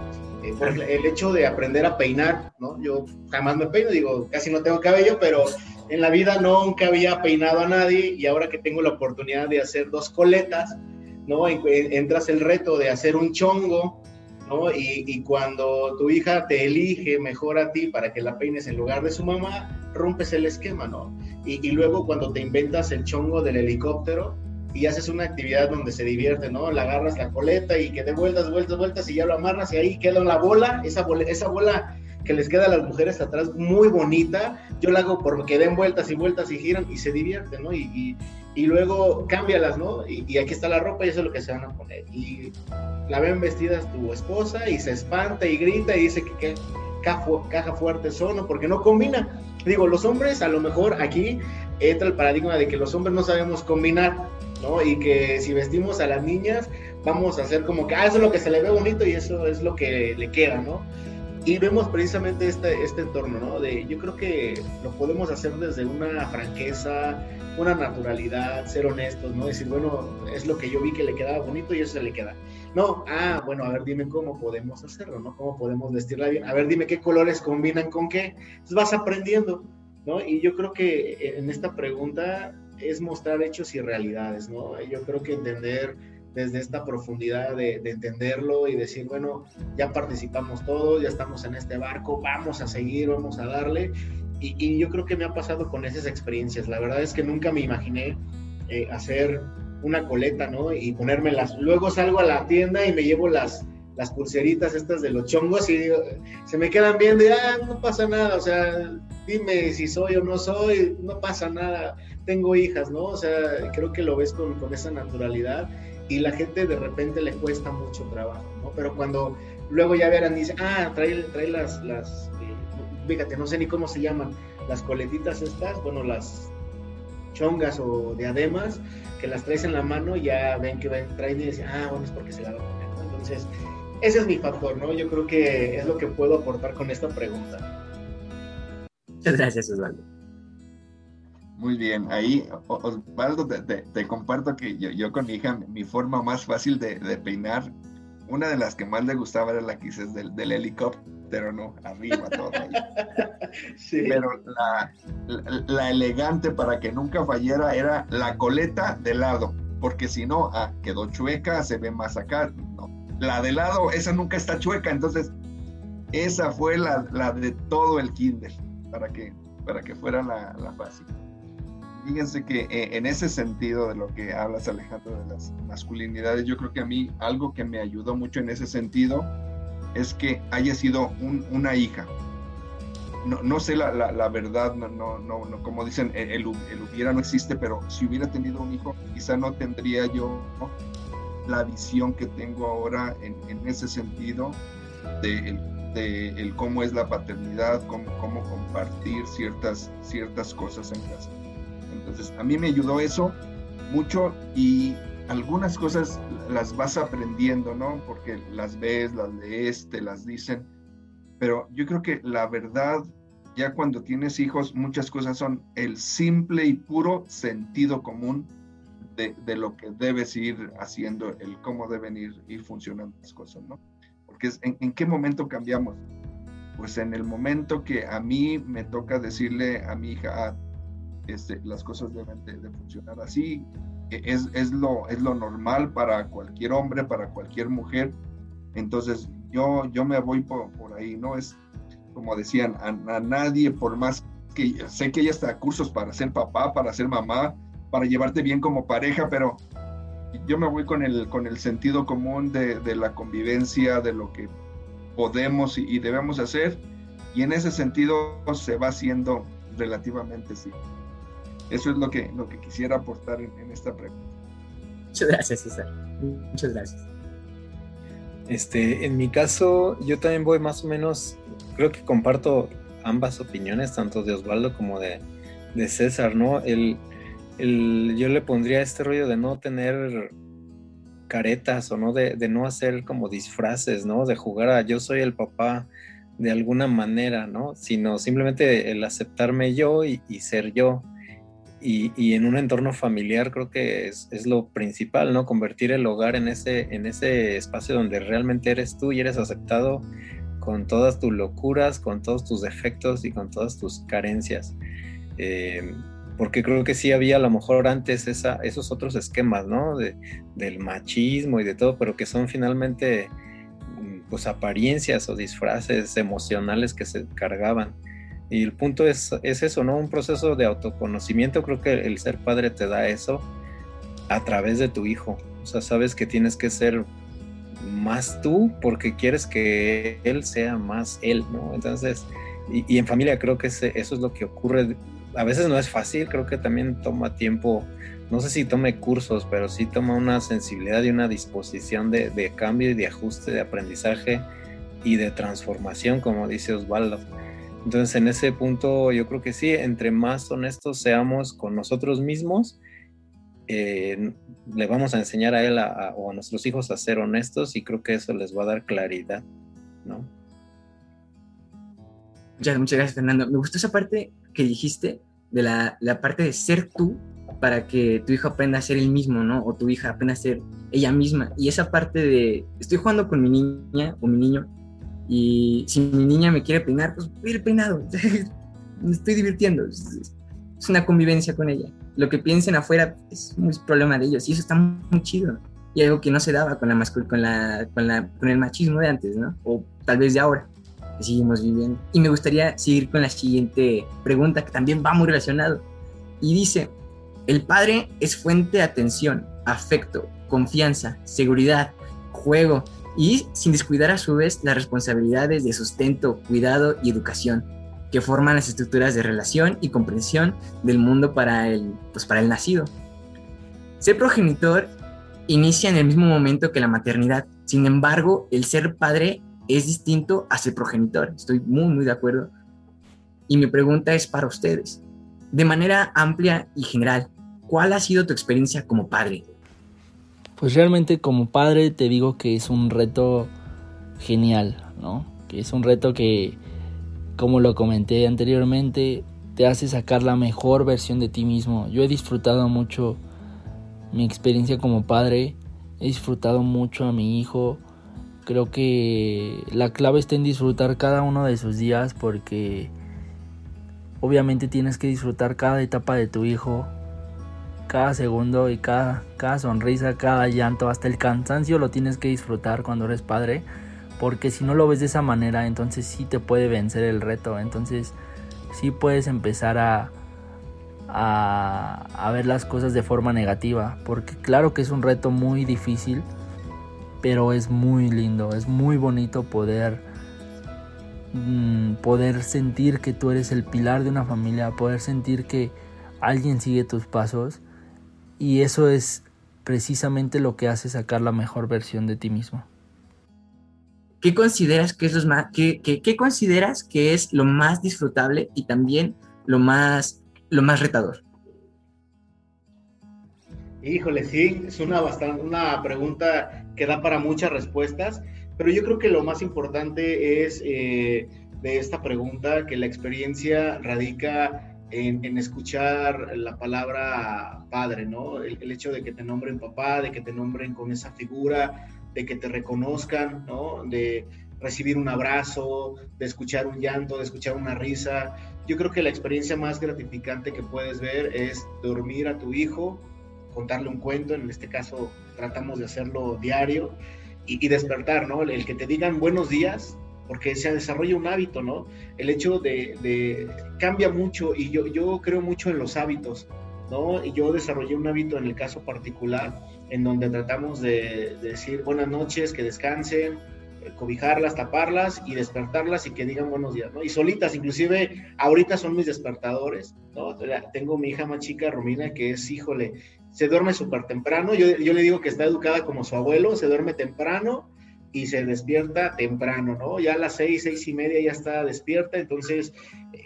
eh, el hecho de aprender a peinar, ¿no? Yo jamás me peino, digo, casi no tengo cabello, pero en la vida nunca había peinado a nadie y ahora que tengo la oportunidad de hacer dos coletas, ¿no? Entras el reto de hacer un chongo, ¿no? Y, y, cuando tu hija te elige mejor a ti para que la peines en lugar de su mamá, rompes el esquema, ¿no? Y, y, luego cuando te inventas el chongo del helicóptero y haces una actividad donde se divierte, ¿no? La agarras la coleta y que de vueltas, vueltas, vueltas y ya lo amarras y ahí queda la bola, esa bola, que les queda a las mujeres atrás muy bonita, yo la hago porque den vueltas y vueltas y giran y se divierten, ¿no? Y, y, luego cámbialas, ¿no? Y, aquí está la ropa y eso es lo que se van a poner. Y la ven vestidas tu esposa y se espanta y grita y dice que, caja, fuerte son. Porque no combina. Digo, los hombres, a lo mejor aquí entra el paradigma de que los hombres no sabemos combinar, ¿no? Y que si vestimos a las niñas, vamos a hacer como que, ah, eso es lo que se le ve bonito y eso es lo que le queda, ¿no? Y vemos precisamente este, este entorno, ¿no? De, yo creo que lo podemos hacer desde una franqueza, una naturalidad, ser honestos, ¿no? Decir, bueno, es lo que yo vi que le quedaba bonito y eso se le queda. No, ah, bueno, a ver, dime cómo podemos hacerlo, ¿no? ¿Cómo podemos vestirla bien? A ver, dime qué colores combinan con qué. Entonces vas aprendiendo, ¿no? Y yo creo que en esta pregunta es mostrar hechos y realidades, ¿no? Yo creo que entender desde esta profundidad de, entenderlo y decir, bueno, ya participamos todos, ya estamos en este barco, vamos a seguir, vamos a darle. Y, yo creo que me ha pasado con esas experiencias. La verdad es que nunca me imaginé eh, hacer una coleta, ¿no? Y ponérmelas. Luego salgo a la tienda y me llevo las, las pulseritas estas de los chongos y digo, se me quedan viendo y, ah, no pasa nada, o sea, dime si soy o no soy, no pasa nada, tengo hijas, ¿no? O sea, creo que lo ves con, con esa naturalidad y la gente de repente le cuesta mucho trabajo, ¿no? Pero cuando luego ya verán y dicen, ah, trae, trae las, las eh, fíjate, no sé ni cómo se llaman, las coletitas estas, bueno, las chongas o diademas, que las traes en la mano, ya ven que ven, traen y dicen, ah, bueno, es porque se la va a poner, ¿no? Entonces, ese es mi factor, ¿no? Yo creo que es lo que puedo aportar con esta pregunta. Muchas gracias, Osvaldo. Muy bien, ahí Osvaldo, te, comparto que yo, con mi hija, mi forma más fácil de, peinar, una de las que más le gustaba era la que hice del, del helicóptero, ¿no? Arriba todo. sí. Pero la, elegante para que nunca fallara era la coleta de lado, porque si no, ah, quedó chueca, se ve más acá. No. La de lado, esa nunca está chueca, entonces esa fue la, de todo el kinder, para que, para que fuera la, la fácil. Fíjense que eh, en ese sentido de lo que hablas, Alejandro, de las masculinidades, yo creo que a mí algo que me ayudó mucho en ese sentido es que haya sido una hija. No, no sé la, la, verdad, no, no, no, como dicen, el, hubiera no existe, pero si hubiera tenido un hijo, quizá no tendría yo la visión que tengo ahora en, en ese sentido de, de el cómo es la paternidad, cómo, cómo compartir ciertas, ciertas cosas en casa. Entonces, a mí me ayudó eso mucho y algunas cosas las vas aprendiendo, ¿no? Porque las ves, las lees, te las dicen. Pero yo creo que la verdad, ya cuando tienes hijos, muchas cosas son el simple y puro sentido común de, de lo que debes ir haciendo, el cómo deben ir, ir funcionando las cosas, ¿no? Porque es, ¿en, ¿en qué momento cambiamos? Pues en el momento que a mí me toca decirle a mi hija, ah, este, las cosas deben de, funcionar así. E, es, es, lo, es lo normal para cualquier hombre, para cualquier mujer. Entonces yo, yo me voy por, ahí, ¿no? Es como decían, a, nadie, por más que sé que hay hasta cursos para ser papá, para ser mamá, para llevarte bien como pareja, pero yo me voy con el, con el sentido común de, de la convivencia, de lo que podemos y, y, debemos hacer, y en ese sentido se va haciendo relativamente sí. Eso es lo que, lo que quisiera aportar en, esta pregunta. Muchas gracias, César. Muchas gracias. Este, en mi caso, yo también voy más o menos, creo que comparto ambas opiniones, tanto de Osvaldo como de, de César, ¿no? El, el, yo le pondría este rollo de no tener caretas o no de, de, no hacer como disfraces, ¿no? De jugar a yo soy el papá de alguna manera, ¿no? Sino simplemente el aceptarme yo y, y ser yo y, en un entorno familiar creo que es, es, lo principal, ¿no? Convertir el hogar en ese, en ese espacio donde realmente eres tú y eres aceptado con todas tus locuras, con todos tus defectos y con todas tus carencias. Eh, porque creo que sí había a lo mejor antes esa, esos otros esquemas, ¿no? De, del machismo y de todo, pero que son finalmente mm, pues apariencias o disfraces emocionales que se cargaban. Y el punto es, es eso, ¿no? Un proceso de autoconocimiento. Creo que el ser padre te da eso a través de tu hijo. O sea, sabes que tienes que ser más tú porque quieres que él sea más él, ¿no? Entonces, y, en familia creo que eso es lo que ocurre. A veces no es fácil, creo que también toma tiempo, no sé si tome cursos, pero sí toma una sensibilidad y una disposición de, de cambio y de ajuste, de aprendizaje y de transformación, como dice Osvaldo. Entonces, en ese punto, yo creo que sí, entre más honestos seamos con nosotros mismos, eh, le vamos a enseñar a él o a nuestros hijos a ser honestos y creo que eso les va a dar claridad, ¿no? Muchas, muchas gracias, Fernando. Me gustó esa parte que dijiste de la, la, parte de ser tú para que tu hijo aprenda a ser el mismo, ¿no? O tu hija aprenda a ser ella misma. Y esa parte de, estoy jugando con mi niña o mi niño y si mi niña me quiere peinar, pues voy a ir peinado. me estoy divirtiendo. Es, una convivencia con ella. Lo que piensen afuera es un problema de ellos y eso está muy chido. Y algo que no se daba con, la, con, la, con, la, con el machismo de antes, ¿no? O tal vez de ahora, que seguimos viviendo. Y me gustaría seguir con la siguiente pregunta, que también va muy relacionado. Y dice, el padre es fuente de atención, afecto, confianza, seguridad, juego, y sin descuidar a su vez las responsabilidades de sustento, cuidado y educación que forman las estructuras de relación y comprensión del mundo para el, pues para el nacido. Ser progenitor inicia en el mismo momento que la maternidad, sin embargo, el ser padre es distinto a ser progenitor, estoy muy, muy de acuerdo. Y mi pregunta es para ustedes, de manera amplia y general, ¿cuál ha sido tu experiencia como padre? Pues realmente como padre te digo que es un reto genial, ¿no? Que es un reto que, como lo comenté anteriormente, te hace sacar la mejor versión de ti mismo. Yo he disfrutado mucho mi experiencia como padre, he disfrutado mucho a mi hijo. Creo que la clave está en disfrutar cada uno de sus días porque obviamente tienes que disfrutar cada etapa de tu hijo, cada segundo y cada, cada sonrisa, cada llanto, hasta el cansancio lo tienes que disfrutar cuando eres padre, porque si no lo ves de esa manera, entonces sí te puede vencer el reto, entonces sí puedes empezar a, a, ver las cosas de forma negativa, porque claro que es un reto muy difícil, pero es muy lindo, es muy bonito poder mm, poder sentir que tú eres el pilar de una familia, poder sentir que alguien sigue tus pasos y eso es precisamente lo que hace sacar la mejor versión de ti mismo. ¿Qué consideras que es, los más, qué, qué, consideras que es lo más disfrutable y también lo más, lo más retador? Híjole, sí, es una, bastante, una pregunta que da para muchas respuestas, pero yo creo que lo más importante es eh, de esta pregunta que la experiencia radica en, escuchar la palabra padre, ¿no? El, hecho de que te nombren papá, de que te nombren con esa figura, de que te reconozcan, ¿no? De recibir un abrazo, de escuchar un llanto, de escuchar una risa. Yo creo que la experiencia más gratificante que puedes ver es dormir a tu hijo, contarle un cuento, en este caso tratamos de hacerlo diario, y, y despertar, ¿no? El que te digan buenos días, porque se desarrolla un hábito, ¿no? El hecho de, cambia mucho y yo, yo creo mucho en los hábitos, ¿no? Y yo desarrollé un hábito en el caso particular en donde tratamos de, decir buenas noches, que descansen, eh, cobijarlas, taparlas y despertarlas y que digan buenos días, ¿no? Y solitas, inclusive ahorita son mis despertadores, ¿no? Tengo mi hija más chica, Romina, que es, híjole, se duerme súper temprano, yo, yo le digo que está educada como su abuelo, se duerme temprano, y se despierta temprano, ¿no? Ya a las seis, seis y media ya está despierta, entonces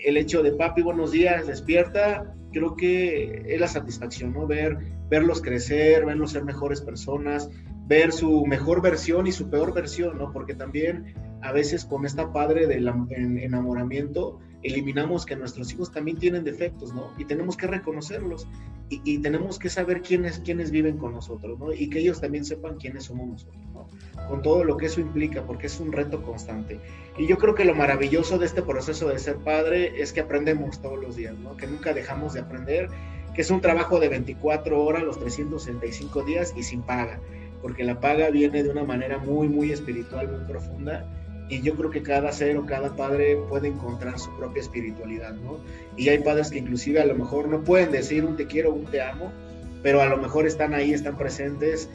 el hecho de papi, buenos días, despierta, creo que es la satisfacción, ¿no? Ver, verlos crecer, verlos ser mejores personas, ver su mejor versión y su peor versión, ¿no? Porque también a veces con esta padre del enamoramiento eliminamos que nuestros hijos también tienen defectos, ¿no? Y tenemos que reconocerlos y, tenemos que saber quiénes, quiénes viven con nosotros, ¿no? Y que ellos también sepan quiénes somos nosotros, ¿no? Con todo lo que eso implica, porque es un reto constante. Y yo creo que lo maravilloso de este proceso de ser padre es que aprendemos todos los días, ¿no? Que nunca dejamos de aprender, que es un trabajo de 24 horas, los 365 días y sin paga, porque la paga viene de una manera muy, muy espiritual, muy profunda y yo creo que cada ser o cada padre puede encontrar su propia espiritualidad, ¿no? Y hay padres que inclusive a lo mejor no pueden decir un te quiero, un te amo, pero a lo mejor están ahí, están presentes,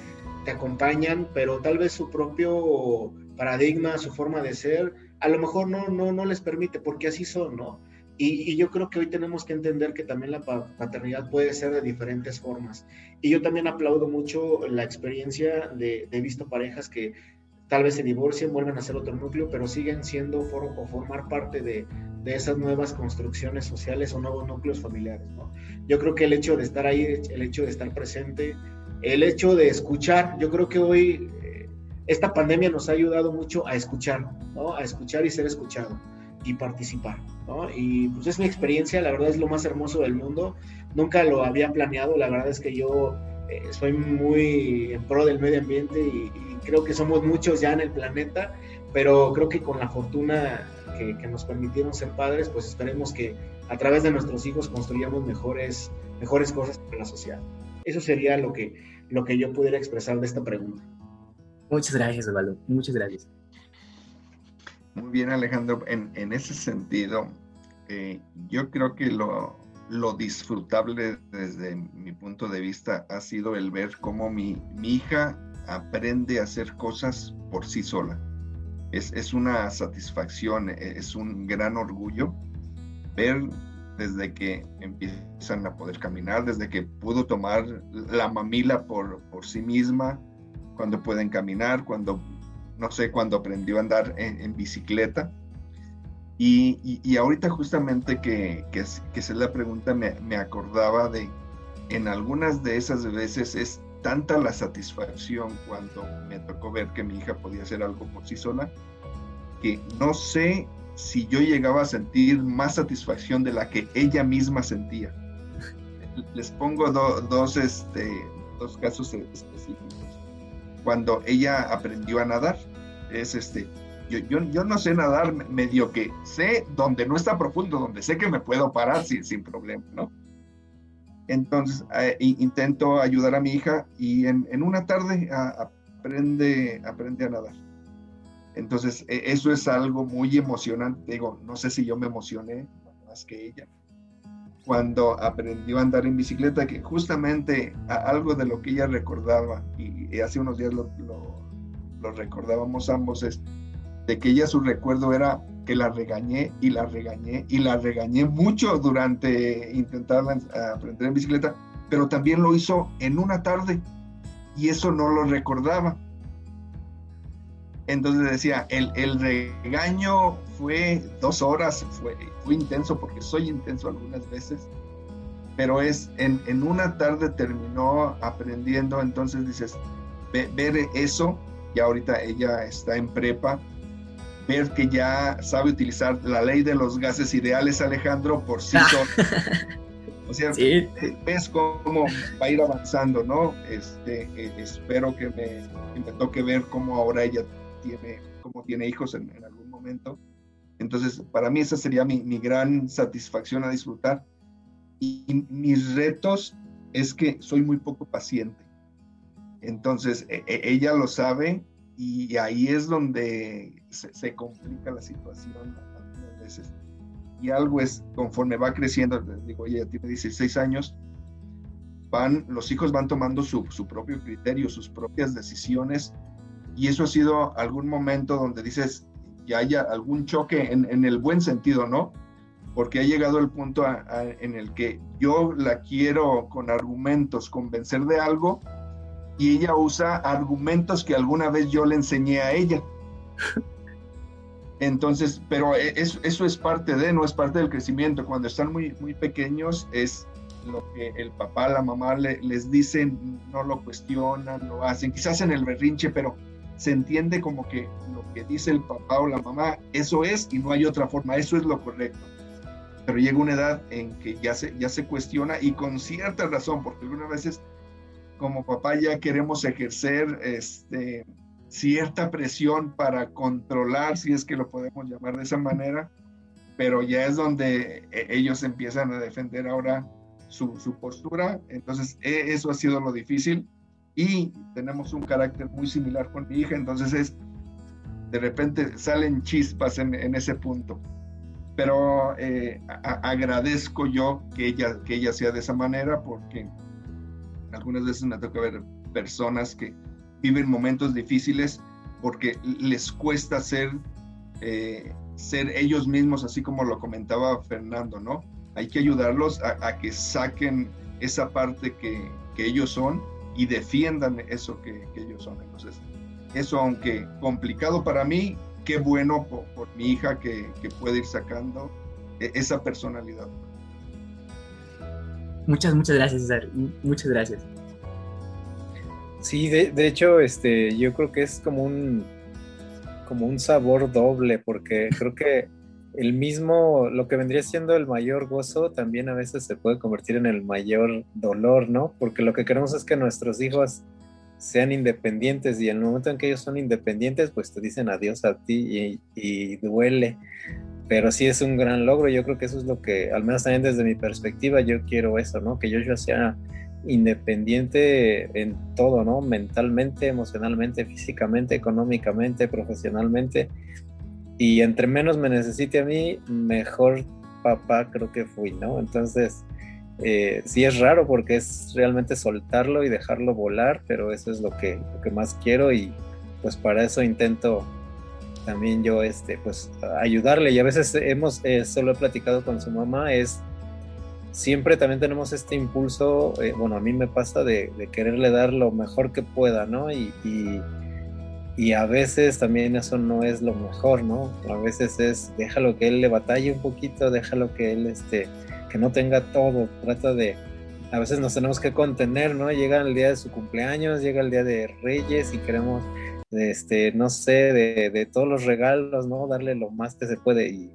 te acompañan, pero tal vez su propio paradigma, su forma de ser, a lo mejor no, no, no les permite, porque así son, ¿no? Y, yo creo que hoy tenemos que entender que también la paternidad puede ser de diferentes formas. Y yo también aplaudo mucho la experiencia de, de visto parejas que tal vez se divorcien, vuelven a ser otro núcleo, pero siguen siendo o formar parte de, esas nuevas construcciones sociales o nuevos núcleos familiares. ¿no? Yo creo que el hecho de estar ahí, el hecho de estar presente, el hecho de escuchar, yo creo que hoy eh, esta pandemia nos ha ayudado mucho a escuchar, ¿no? a escuchar y ser escuchado y participar. ¿no? Y pues es mi experiencia, la verdad es lo más hermoso del mundo. Nunca lo había planeado, la verdad es que yo eh, soy muy en pro del medio ambiente y, creo que somos muchos ya en el planeta, pero creo que con la fortuna que, nos permitieron ser padres, pues esperemos que a través de nuestros hijos construyamos mejores, mejores cosas para la sociedad. Eso sería lo que, lo que yo pudiera expresar de esta pregunta. Muchas gracias, Osvaldo. Muchas gracias. Muy bien, Alejandro. En, en ese sentido, eh, yo creo que lo, lo disfrutable desde mi punto de vista ha sido el ver cómo mi, hija aprende a hacer cosas por sí sola. Es, una satisfacción, e, es un gran orgullo ver desde que empiezan a poder caminar, desde que pudo tomar la mamila por, por sí misma, cuando pueden caminar, cuando, no sé, cuando aprendió a andar en, bicicleta. Y, y, ahorita justamente que, que, que se la pregunta me, me acordaba de, en algunas de esas veces es tanta la satisfacción cuando me tocó ver que mi hija podía hacer algo por sí sola, que no sé si yo llegaba a sentir más satisfacción de la que ella misma sentía. Les pongo dos, este, dos casos específicos. Cuando ella aprendió a nadar, es este, yo, yo, yo, no sé nadar medio que sé donde no está profundo, donde sé que me puedo parar sin, sin problema, ¿no? Entonces eh, intento ayudar a mi hija y en, una tarde aprende, aprende a nadar. Entonces e, eso es algo muy emocionante. Digo, no sé si yo me emocioné más que ella, cuando aprendió a andar en bicicleta, que justamente algo de lo que ella recordaba, y, hace unos días lo, lo, recordábamos ambos, es de que ella su recuerdo era que la regañé y la regañé y la regañé mucho durante intentar aprender en bicicleta, pero también lo hizo en una tarde y eso no lo recordaba. Entonces decía, el, el regaño fue dos horas, fue, fue intenso porque soy intenso algunas veces, pero es en, en una tarde terminó aprendiendo, entonces dices, ver eso, y ahorita ella está en prepa, ver que ya sabe utilizar la ley de los gases ideales, Alejandro, por sí solo. O sea, ves cómo va a ir avanzando, ¿no? Este, eh, espero que me, me, toque ver cómo ahora ella tiene, cómo tiene hijos en, en algún momento. Entonces, para mí esa sería mi, mi, gran satisfacción a disfrutar. Y mis retos es que soy muy poco paciente. Entonces, e, e, ella lo sabe y ahí es donde se, complica la situación algunas veces y algo es, conforme va creciendo, digo, ella tiene 16 años, van, los hijos van tomando su, su propio criterio, sus propias decisiones, y eso ha sido algún momento donde dices, ya haya algún choque en, en el buen sentido, ¿no? Porque ha llegado el punto en el que yo la quiero con argumentos convencer de algo y ella usa argumentos que alguna vez yo le enseñé a ella. Entonces, pero e, eso, es parte de, no es parte del crecimiento. Cuando están muy, muy pequeños es lo que el papá, la mamá les dicen, no lo cuestionan, lo hacen, quizás en el berrinche, pero se entiende como que lo que dice el papá o la mamá, eso es y no hay otra forma, eso es lo correcto. Pero llega una edad en que ya se, ya se cuestiona y con cierta razón, porque algunas veces como papá ya queremos ejercer este, cierta presión para controlar, si es que lo podemos llamar de esa manera, pero ya es donde eh, ellos empiezan a defender ahora su, postura. Entonces, e, eso ha sido lo difícil y tenemos un carácter muy similar con mi hija, entonces es, de repente salen chispas en, ese punto. Pero eh, agradezco yo que ella, que ella sea de esa manera porque algunas veces me toca ver personas que viven momentos difíciles porque les cuesta ser, eh, ser ellos mismos, así como lo comentaba Fernando, ¿no? Hay que ayudarlos a, que saquen esa parte que, que, ellos son y defiendan eso que, ellos son. Entonces, eso aunque complicado para mí, qué bueno por, por mi hija que, que puede ir sacando e, esa personalidad. Muchas, muchas gracias, César. Muchas gracias. Sí, de, de, hecho, este, yo creo que es como un, como un sabor doble, porque creo que el mismo, lo que vendría siendo el mayor gozo, también a veces se puede convertir en el mayor dolor, ¿no? Porque lo que queremos es que nuestros hijos sean independientes y en el momento en que ellos son independientes, pues te dicen adiós a ti y, y duele. Pero sí es un gran logro, yo creo que eso es lo que, al menos también desde mi perspectiva, yo quiero eso, ¿no? Que yo sea independiente en todo, ¿no? Mentalmente, emocionalmente, físicamente, económicamente, profesionalmente. Y entre menos me necesite a mí, mejor papá creo que fui, ¿no? Entonces, eh, sí es raro porque es realmente soltarlo y dejarlo volar, pero eso es lo que, lo que más quiero y pues para eso intento también yo, este, pues ayudarle. Y a veces hemos, eh, solo he platicado con su mamá, es siempre también tenemos este impulso, eh, bueno, a mí me pasa de, quererle dar lo mejor que pueda, ¿no? Y, y, a veces también eso no es lo mejor, ¿no? A veces es, déjalo que él le batalle un poquito, déjalo que él, este, que no tenga todo, trata de, a veces nos tenemos que contener, ¿no? Llega el día de su cumpleaños, llega el día de Reyes y queremos, este, no sé, de, de todos los regalos, ¿no? Darle lo más que se puede y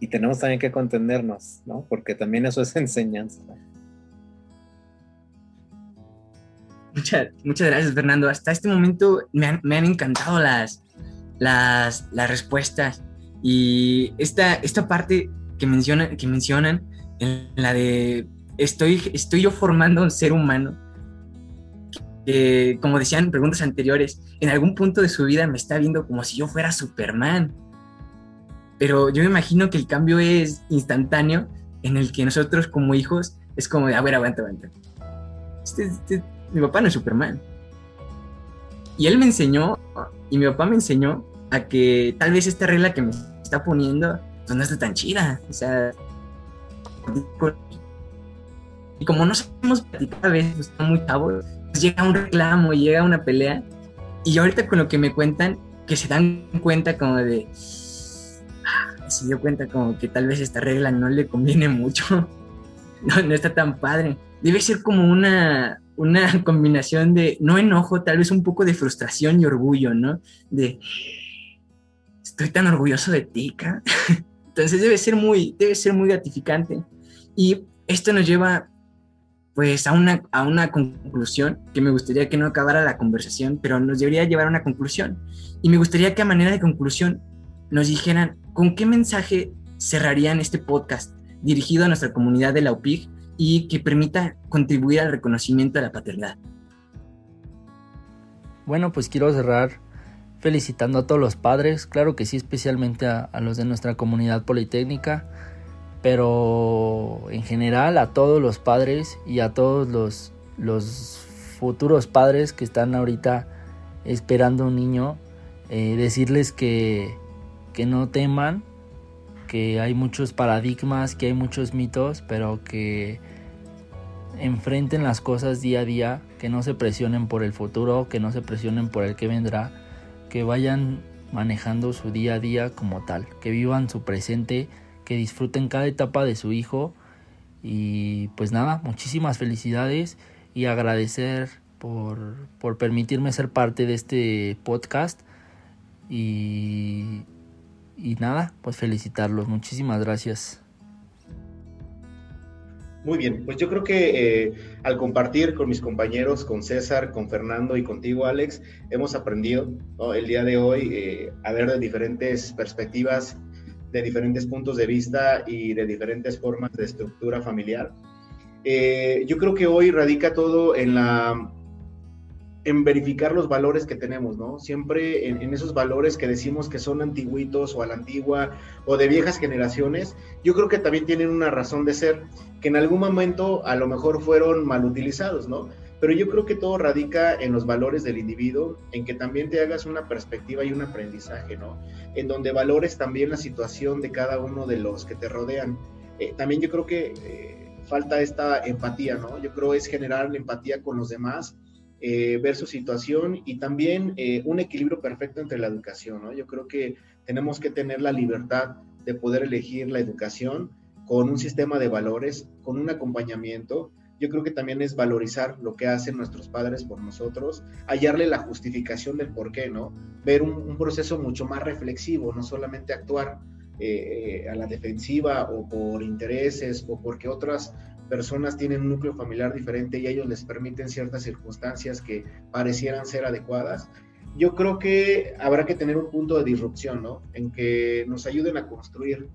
y tenemos también que contenernos, ¿no? Porque también eso es enseñanza. Muchas, muchas gracias, Fernando. Hasta este momento me han, me han encantado las, las, las, respuestas. Y esta, esta parte que mencionan, que mencionan, en la de estoy, estoy yo formando un ser humano, que, como decían preguntas anteriores, en algún punto de su vida me está viendo como si yo fuera Superman pero yo me imagino que el cambio es instantáneo en el que nosotros como hijos es como de, a ver, aguanta, aguanta. Este, este, mi papá no es Superman. Y él me enseñó, y mi papá me enseñó a que tal vez esta regla que me está poniendo pues no está tan chida. O sea, y como no sabemos platicar a veces, pues, muy chavos, pues llega un reclamo, llega una pelea. Y ahorita con lo que me cuentan, que se dan cuenta como de, se dio cuenta como que tal vez esta regla no le conviene mucho, no, está tan padre. Debe ser como una, una combinación de, no enojo, tal vez un poco de frustración y orgullo, ¿no? De, estoy tan orgulloso de ti, ¿ca? Entonces debe ser muy, debe ser muy gratificante. Y esto nos lleva pues a una, a una conclusión, que me gustaría que no acabara la conversación, pero nos debería llevar a una conclusión. Y me gustaría que a manera de conclusión nos dijeran con qué mensaje cerrarían este podcast dirigido a nuestra comunidad de la UPIG y que permita contribuir al reconocimiento de la paternidad. Bueno, pues quiero cerrar felicitando a todos los padres, claro que sí, especialmente a, los de nuestra comunidad politécnica pero en general a todos los padres y a todos los, los futuros padres que están ahorita esperando un niño, eh, decirles que, que no teman, que hay muchos paradigmas, que hay muchos mitos, pero que enfrenten las cosas día a día, que no se presionen por el futuro, que no se presionen por el que vendrá, que vayan manejando su día a día como tal, que vivan su presente que disfruten cada etapa de su hijo. Y pues nada, muchísimas felicidades y agradecer por, por permitirme ser parte de este podcast. Y, y nada, pues felicitarlos, muchísimas gracias. Muy bien, pues yo creo que eh, al compartir con mis compañeros, con César, con Fernando y contigo, Alex, hemos aprendido el día de hoy eh, a ver de diferentes perspectivas de diferentes puntos de vista y de diferentes formas de estructura familiar. Eh, yo creo que hoy radica todo en la en verificar los valores que tenemos, ¿no? Siempre en, esos valores que decimos que son antiguitos o a la antigua o de viejas generaciones, yo creo que también tienen una razón de ser, que en algún momento a lo mejor fueron mal utilizados, ¿no? Pero yo creo que todo radica en los valores del individuo, en que también te hagas una perspectiva y un aprendizaje, ¿no? En donde valores también la situación de cada uno de los que te rodean. Eh, también yo creo que eh, falta esta empatía, ¿no? Yo creo es generar empatía con los demás, eh, ver su situación y también eh, un equilibrio perfecto entre la educación. Yo creo que tenemos que tener la libertad de poder elegir la educación con un sistema de valores, con un acompañamiento, yo creo que también es valorizar lo que hacen nuestros padres por nosotros, hallarle la justificación del por qué, ¿no? Ver un, proceso mucho más reflexivo, no solamente actuar eh, a la defensiva o por intereses o porque otras personas tienen un núcleo familiar diferente y ellos les permiten ciertas circunstancias que parecieran ser adecuadas. Yo creo que habrá que tener un punto de disrupción, ¿no? En que nos ayuden a construir.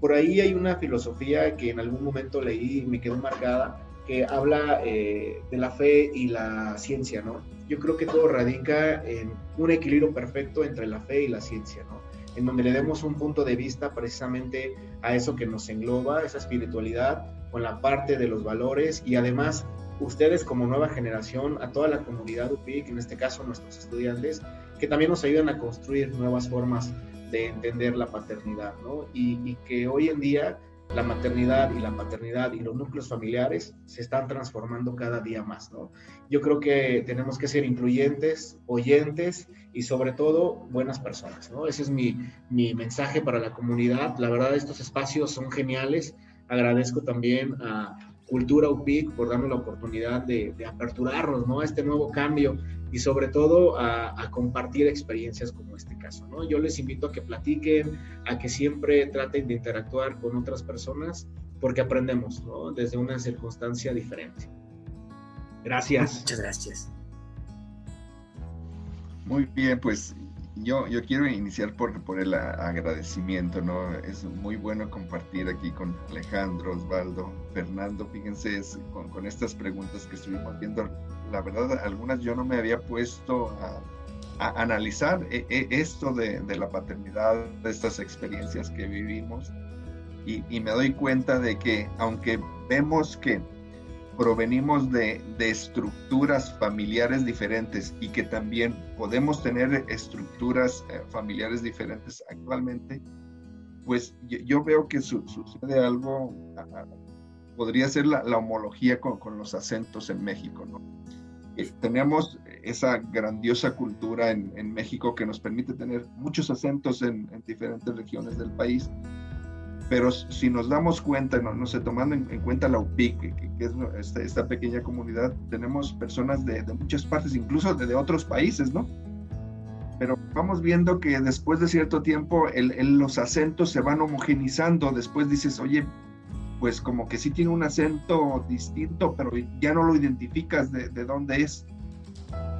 Por ahí hay una filosofía que en algún momento leí y me quedó marcada, que habla eh, de la fe y la ciencia, ¿no? Yo creo que todo radica en un equilibrio perfecto entre la fe y la ciencia, ¿no? En donde le demos un punto de vista precisamente a eso que nos engloba, esa espiritualidad, con la parte de los valores y además ustedes como nueva generación, a toda la comunidad UPIC, en este caso nuestros estudiantes, que también nos ayudan a construir nuevas formas de entender la paternidad, ¿no? Y, y que hoy en día la maternidad y la paternidad y los núcleos familiares se están transformando cada día más, ¿no? Yo creo que tenemos que ser incluyentes, oyentes y sobre todo buenas personas, ¿no? Ese es mi, mi mensaje para la comunidad. La verdad, estos espacios son geniales. Agradezco también a Cultura UPIC por darnos la oportunidad de, de aperturarnos, ¿no? A este nuevo cambio y sobre todo a, a, compartir experiencias como este caso. ¿no? Yo les invito a que platiquen, a que siempre traten de interactuar con otras personas porque aprendemos ¿no? desde una circunstancia diferente. Gracias. Muchas gracias. Muy bien, pues yo, yo quiero iniciar por, por el agradecimiento, ¿no? Es muy bueno compartir aquí con Alejandro, Osvaldo, Fernando, fíjense con, con estas preguntas que estuvimos viendo la verdad, algunas yo no me había puesto a, analizar eh, eh, esto de, la paternidad, de estas experiencias que vivimos. y, me doy cuenta de que aunque vemos que provenimos de, estructuras familiares diferentes y que también podemos tener estructuras eh, familiares diferentes actualmente, pues yo, veo que sucede algo, podría ser la, homología con, los acentos en México, ¿no? Eh, tenemos esa grandiosa cultura en, México que nos permite tener muchos acentos en, diferentes regiones del país, pero si nos damos cuenta, no, no sé, tomando en, cuenta la UPIC, que, es esta, esta, pequeña comunidad, tenemos personas de, muchas partes, incluso de, de otros países, ¿no? pero vamos viendo que después de cierto tiempo el, los acentos se van homogenizando, después dices, oye, pues como que sí tiene un acento distinto, pero ya no lo identificas de, de dónde es.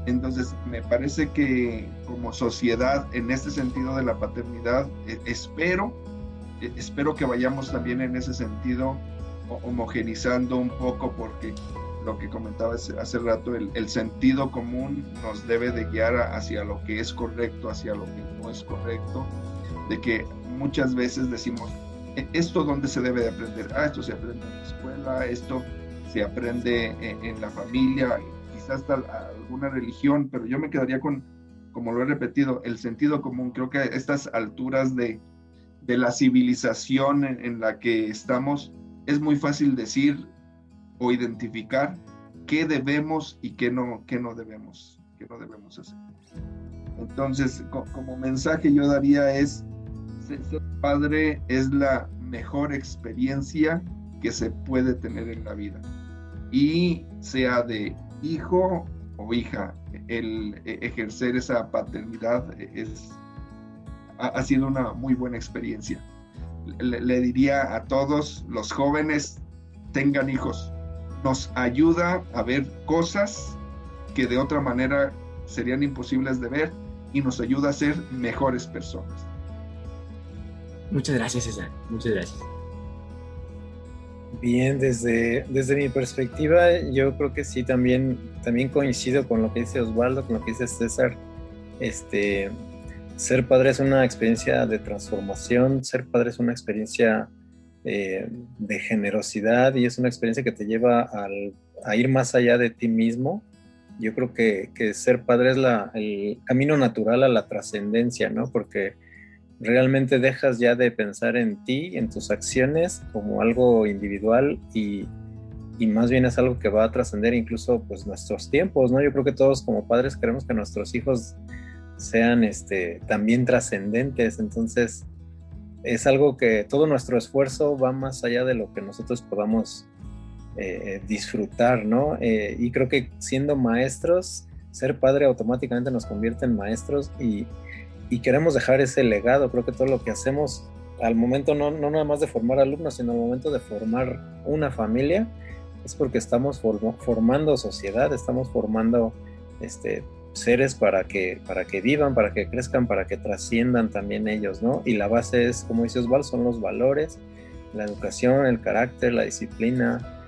Entonces, me parece que como sociedad, en este sentido de la paternidad, e, espero, espero que vayamos también en ese sentido homogenizando un poco, porque lo que comentaba hace rato, el, sentido común nos debe de guiar hacia lo que es correcto, hacia lo que no es correcto, de que muchas veces decimos, e, ¿esto dónde se debe de aprender? Ah, esto se aprende en la escuela, esto se aprende en, la familia, quizás hasta alguna religión, pero yo me quedaría con, como lo he repetido, el sentido común. Creo que a estas alturas de, de la civilización en, la que estamos, es muy fácil decir, o identificar qué debemos y qué no, qué no debemos, qué no debemos hacer. Entonces, como mensaje yo daría es, ser padre es la mejor experiencia que se puede tener en la vida. Y sea de hijo o hija, el e, ejercer esa paternidad es, ha, sido una muy buena experiencia. le diría a todos los jóvenes, tengan hijos, nos ayuda a ver cosas que de otra manera serían imposibles de ver y nos ayuda a ser mejores personas. Muchas gracias, César. Muchas gracias. Bien, desde, desde mi perspectiva, yo creo que sí, también, también coincido con lo que dice Osvaldo, con lo que dice César. Este, ser padre es una experiencia de transformación, ser padre es una experiencia eh, de generosidad y es una experiencia que te lleva a ir más allá de ti mismo. Yo creo que, ser padre es la, el camino natural a la trascendencia, ¿no? Porque realmente dejas ya de pensar en ti, en tus acciones como algo individual y, y más bien es algo que va a trascender incluso pues nuestros tiempos, ¿no? Yo creo que todos como padres queremos que nuestros hijos sean este, también trascendentes, entonces es algo que todo nuestro esfuerzo va más allá de lo que nosotros podamos eh, disfrutar, ¿no? Eh, y creo que siendo maestros, ser padre automáticamente nos convierte en maestros y, queremos dejar ese legado. Creo que todo lo que hacemos al momento, no, no nada más de formar alumnos, sino al momento de formar una familia, es porque estamos formando sociedad, estamos formando este, seres para que, para que vivan, para que crezcan, para que trasciendan también ellos, ¿no? Y la base es, como dice Osvaldo, son los valores, la educación, el carácter, la disciplina,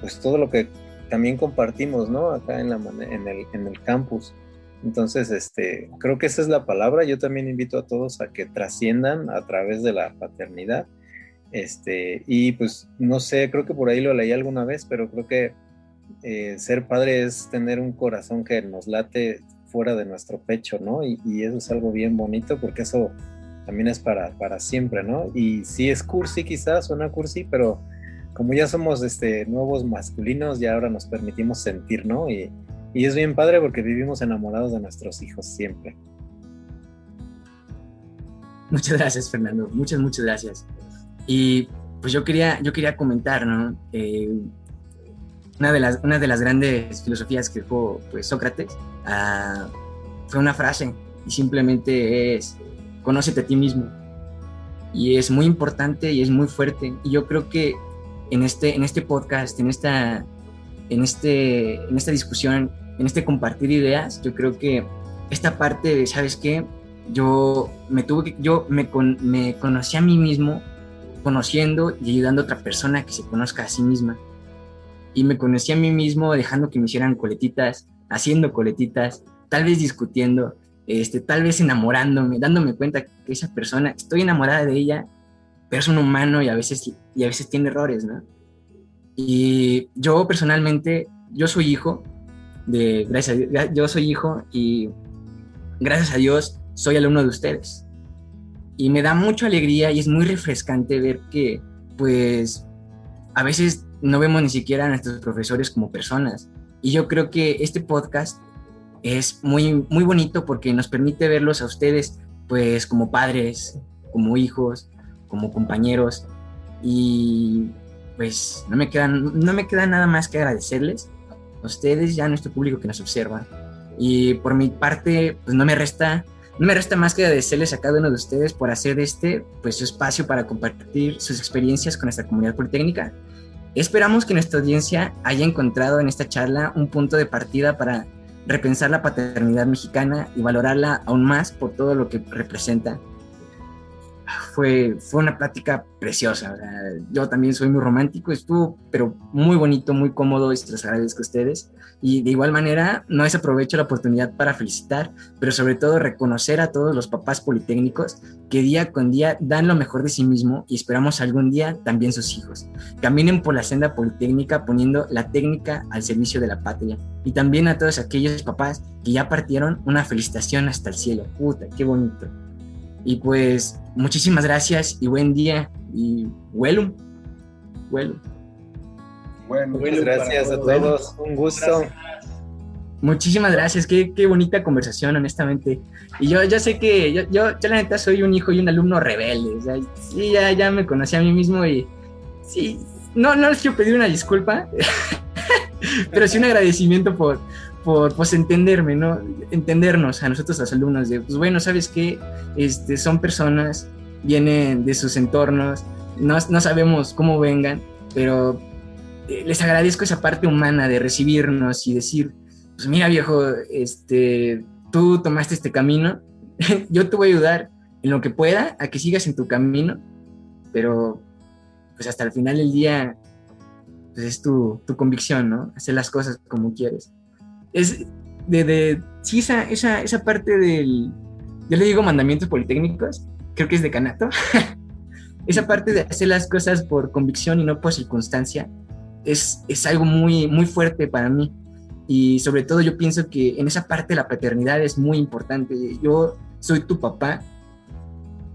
pues todo lo que también compartimos, ¿no? Acá en, la, en, el, en el campus. Entonces, este, creo que esa es la palabra. Yo también invito a todos a que trasciendan a través de la paternidad. Este, y pues no sé, creo que por ahí lo leí alguna vez, pero creo que eh, ser padre es tener un corazón que nos late fuera de nuestro pecho, ¿no? Y, eso es algo bien bonito porque eso también es para, para siempre, ¿no? Y sí es cursi quizás, suena cursi, pero como ya somos este, nuevos masculinos, ya ahora nos permitimos sentir, ¿no? Y, es bien padre porque vivimos enamorados de nuestros hijos siempre. Muchas gracias, Fernando. Muchas, muchas gracias. Y pues yo quería, yo quería comentar, ¿no? Eh, una de las, una de las grandes filosofías que dejó pues, Sócrates ah, fue una frase y simplemente es conócete a ti mismo. Y es muy importante y es muy fuerte. Y yo creo que en este, en este podcast, en esta, en, este, en esta discusión, en este compartir ideas, yo creo que esta parte de, ¿sabes qué? Yo me tuve que, yo me, me conocí a mí mismo conociendo y ayudando a otra persona que se conozca a sí misma y me conocí a mí mismo dejando que me hicieran coletitas, haciendo coletitas, tal vez discutiendo, este, tal vez enamorándome, dándome cuenta que esa persona, estoy enamorada de ella pero es un humano y a veces, y a veces tiene errores, ¿no? Y yo personalmente, yo soy hijo de, gracias yo soy hijo y gracias a Dios soy alumno de ustedes. Y me da mucha alegría y es muy refrescante ver que, pues, a veces no vemos ni siquiera a nuestros profesores como personas. Y yo creo que este podcast es muy, muy bonito porque nos permite verlos a ustedes, pues, como padres, como hijos, como compañeros. Y pues no me, queda, no me queda nada más que agradecerles a ustedes y a nuestro público que nos observa. Y por mi parte, pues no me resta no me resta más que agradecerles a cada uno de ustedes por hacer este pues, su espacio para compartir sus experiencias con nuestra comunidad politécnica. Esperamos que nuestra audiencia haya encontrado en esta charla un punto de partida para repensar la paternidad mexicana y valorarla aún más por todo lo que representa fue, fue una plática preciosa. yo también soy muy romántico, estuvo, pero muy bonito, muy cómodo y se los agradezco a ustedes. Y de igual manera, no desaprovecho la oportunidad para felicitar, pero sobre todo reconocer a todos los papás politécnicos que día con día dan lo mejor de sí mismo y esperamos algún día también sus hijos. Caminen por la senda politécnica poniendo la técnica al servicio de la patria. Y también a todos aquellos papás que ya partieron una felicitación hasta el cielo. Puta, qué bonito. Y pues muchísimas gracias y buen día y vuelo. Vuelo. Bueno, muchas gracias a todos. Un gusto. Muchísimas gracias, qué, qué, bonita conversación, honestamente. Y yo ya sé que yo, yo, la neta soy un hijo y un alumno rebelde. O sea, sí, ya, ya me conocí a mí mismo y sí, no, no les quiero pedir una disculpa, pero sí un agradecimiento por, por pues entenderme, ¿no? Entendernos a nosotros los alumnos de, pues bueno, ¿sabes qué? Este, son personas, vienen de sus entornos, no, no sabemos cómo vengan, pero eh, les agradezco esa parte humana de recibirnos y decir, pues mira viejo, este, tú tomaste este camino, yo te voy a ayudar en lo que pueda a que sigas en tu camino, pero pues hasta el final del día, pues es tu, tu convicción, ¿no? Hacer las cosas como quieres es de, de sí, esa, esa, esa parte del, yo le digo mandamientos politécnicos, creo que es de Canato, esa parte de hacer las cosas por convicción y no por circunstancia, es, es algo muy, muy fuerte para mí. Y sobre todo yo pienso que en esa parte la paternidad es muy importante. Yo soy tu papá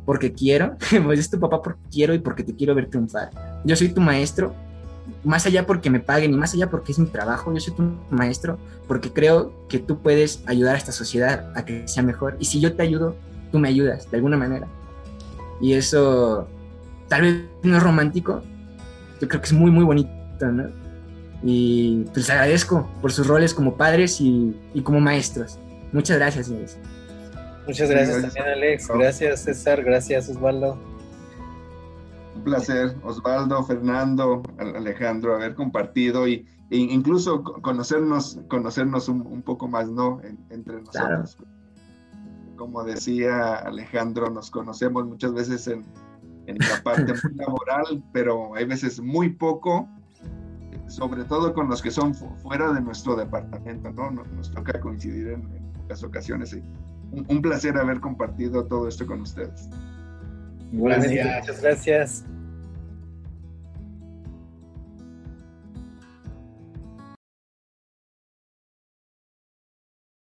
porque quiero, pues es tu papá porque quiero y porque te quiero ver triunfar. Yo soy tu maestro más allá porque me paguen y más allá porque es mi trabajo, yo soy tu maestro porque creo que tú puedes ayudar a esta sociedad a que sea mejor. Y si yo te ayudo, tú me ayudas de alguna manera. Y eso tal vez no es romántico, yo creo que es muy, muy bonito, ¿no? Y pues agradezco por sus roles como padres y, como maestros. Muchas gracias, señores. Muchas gracias, también, Alex. Gracias, César. Gracias, Osvaldo. Un placer, Osvaldo, Fernando, Alejandro, haber compartido y, e incluso conocernos, conocernos un, poco más, ¿no? entre nosotros. Como decía Alejandro, nos conocemos muchas veces en, la parte laboral, pero hay veces muy poco, sobre todo con los que son fuera de nuestro departamento, ¿no? Nos, toca coincidir en, pocas ocasiones. un placer haber compartido todo esto con ustedes. Gracias. Muchas gracias.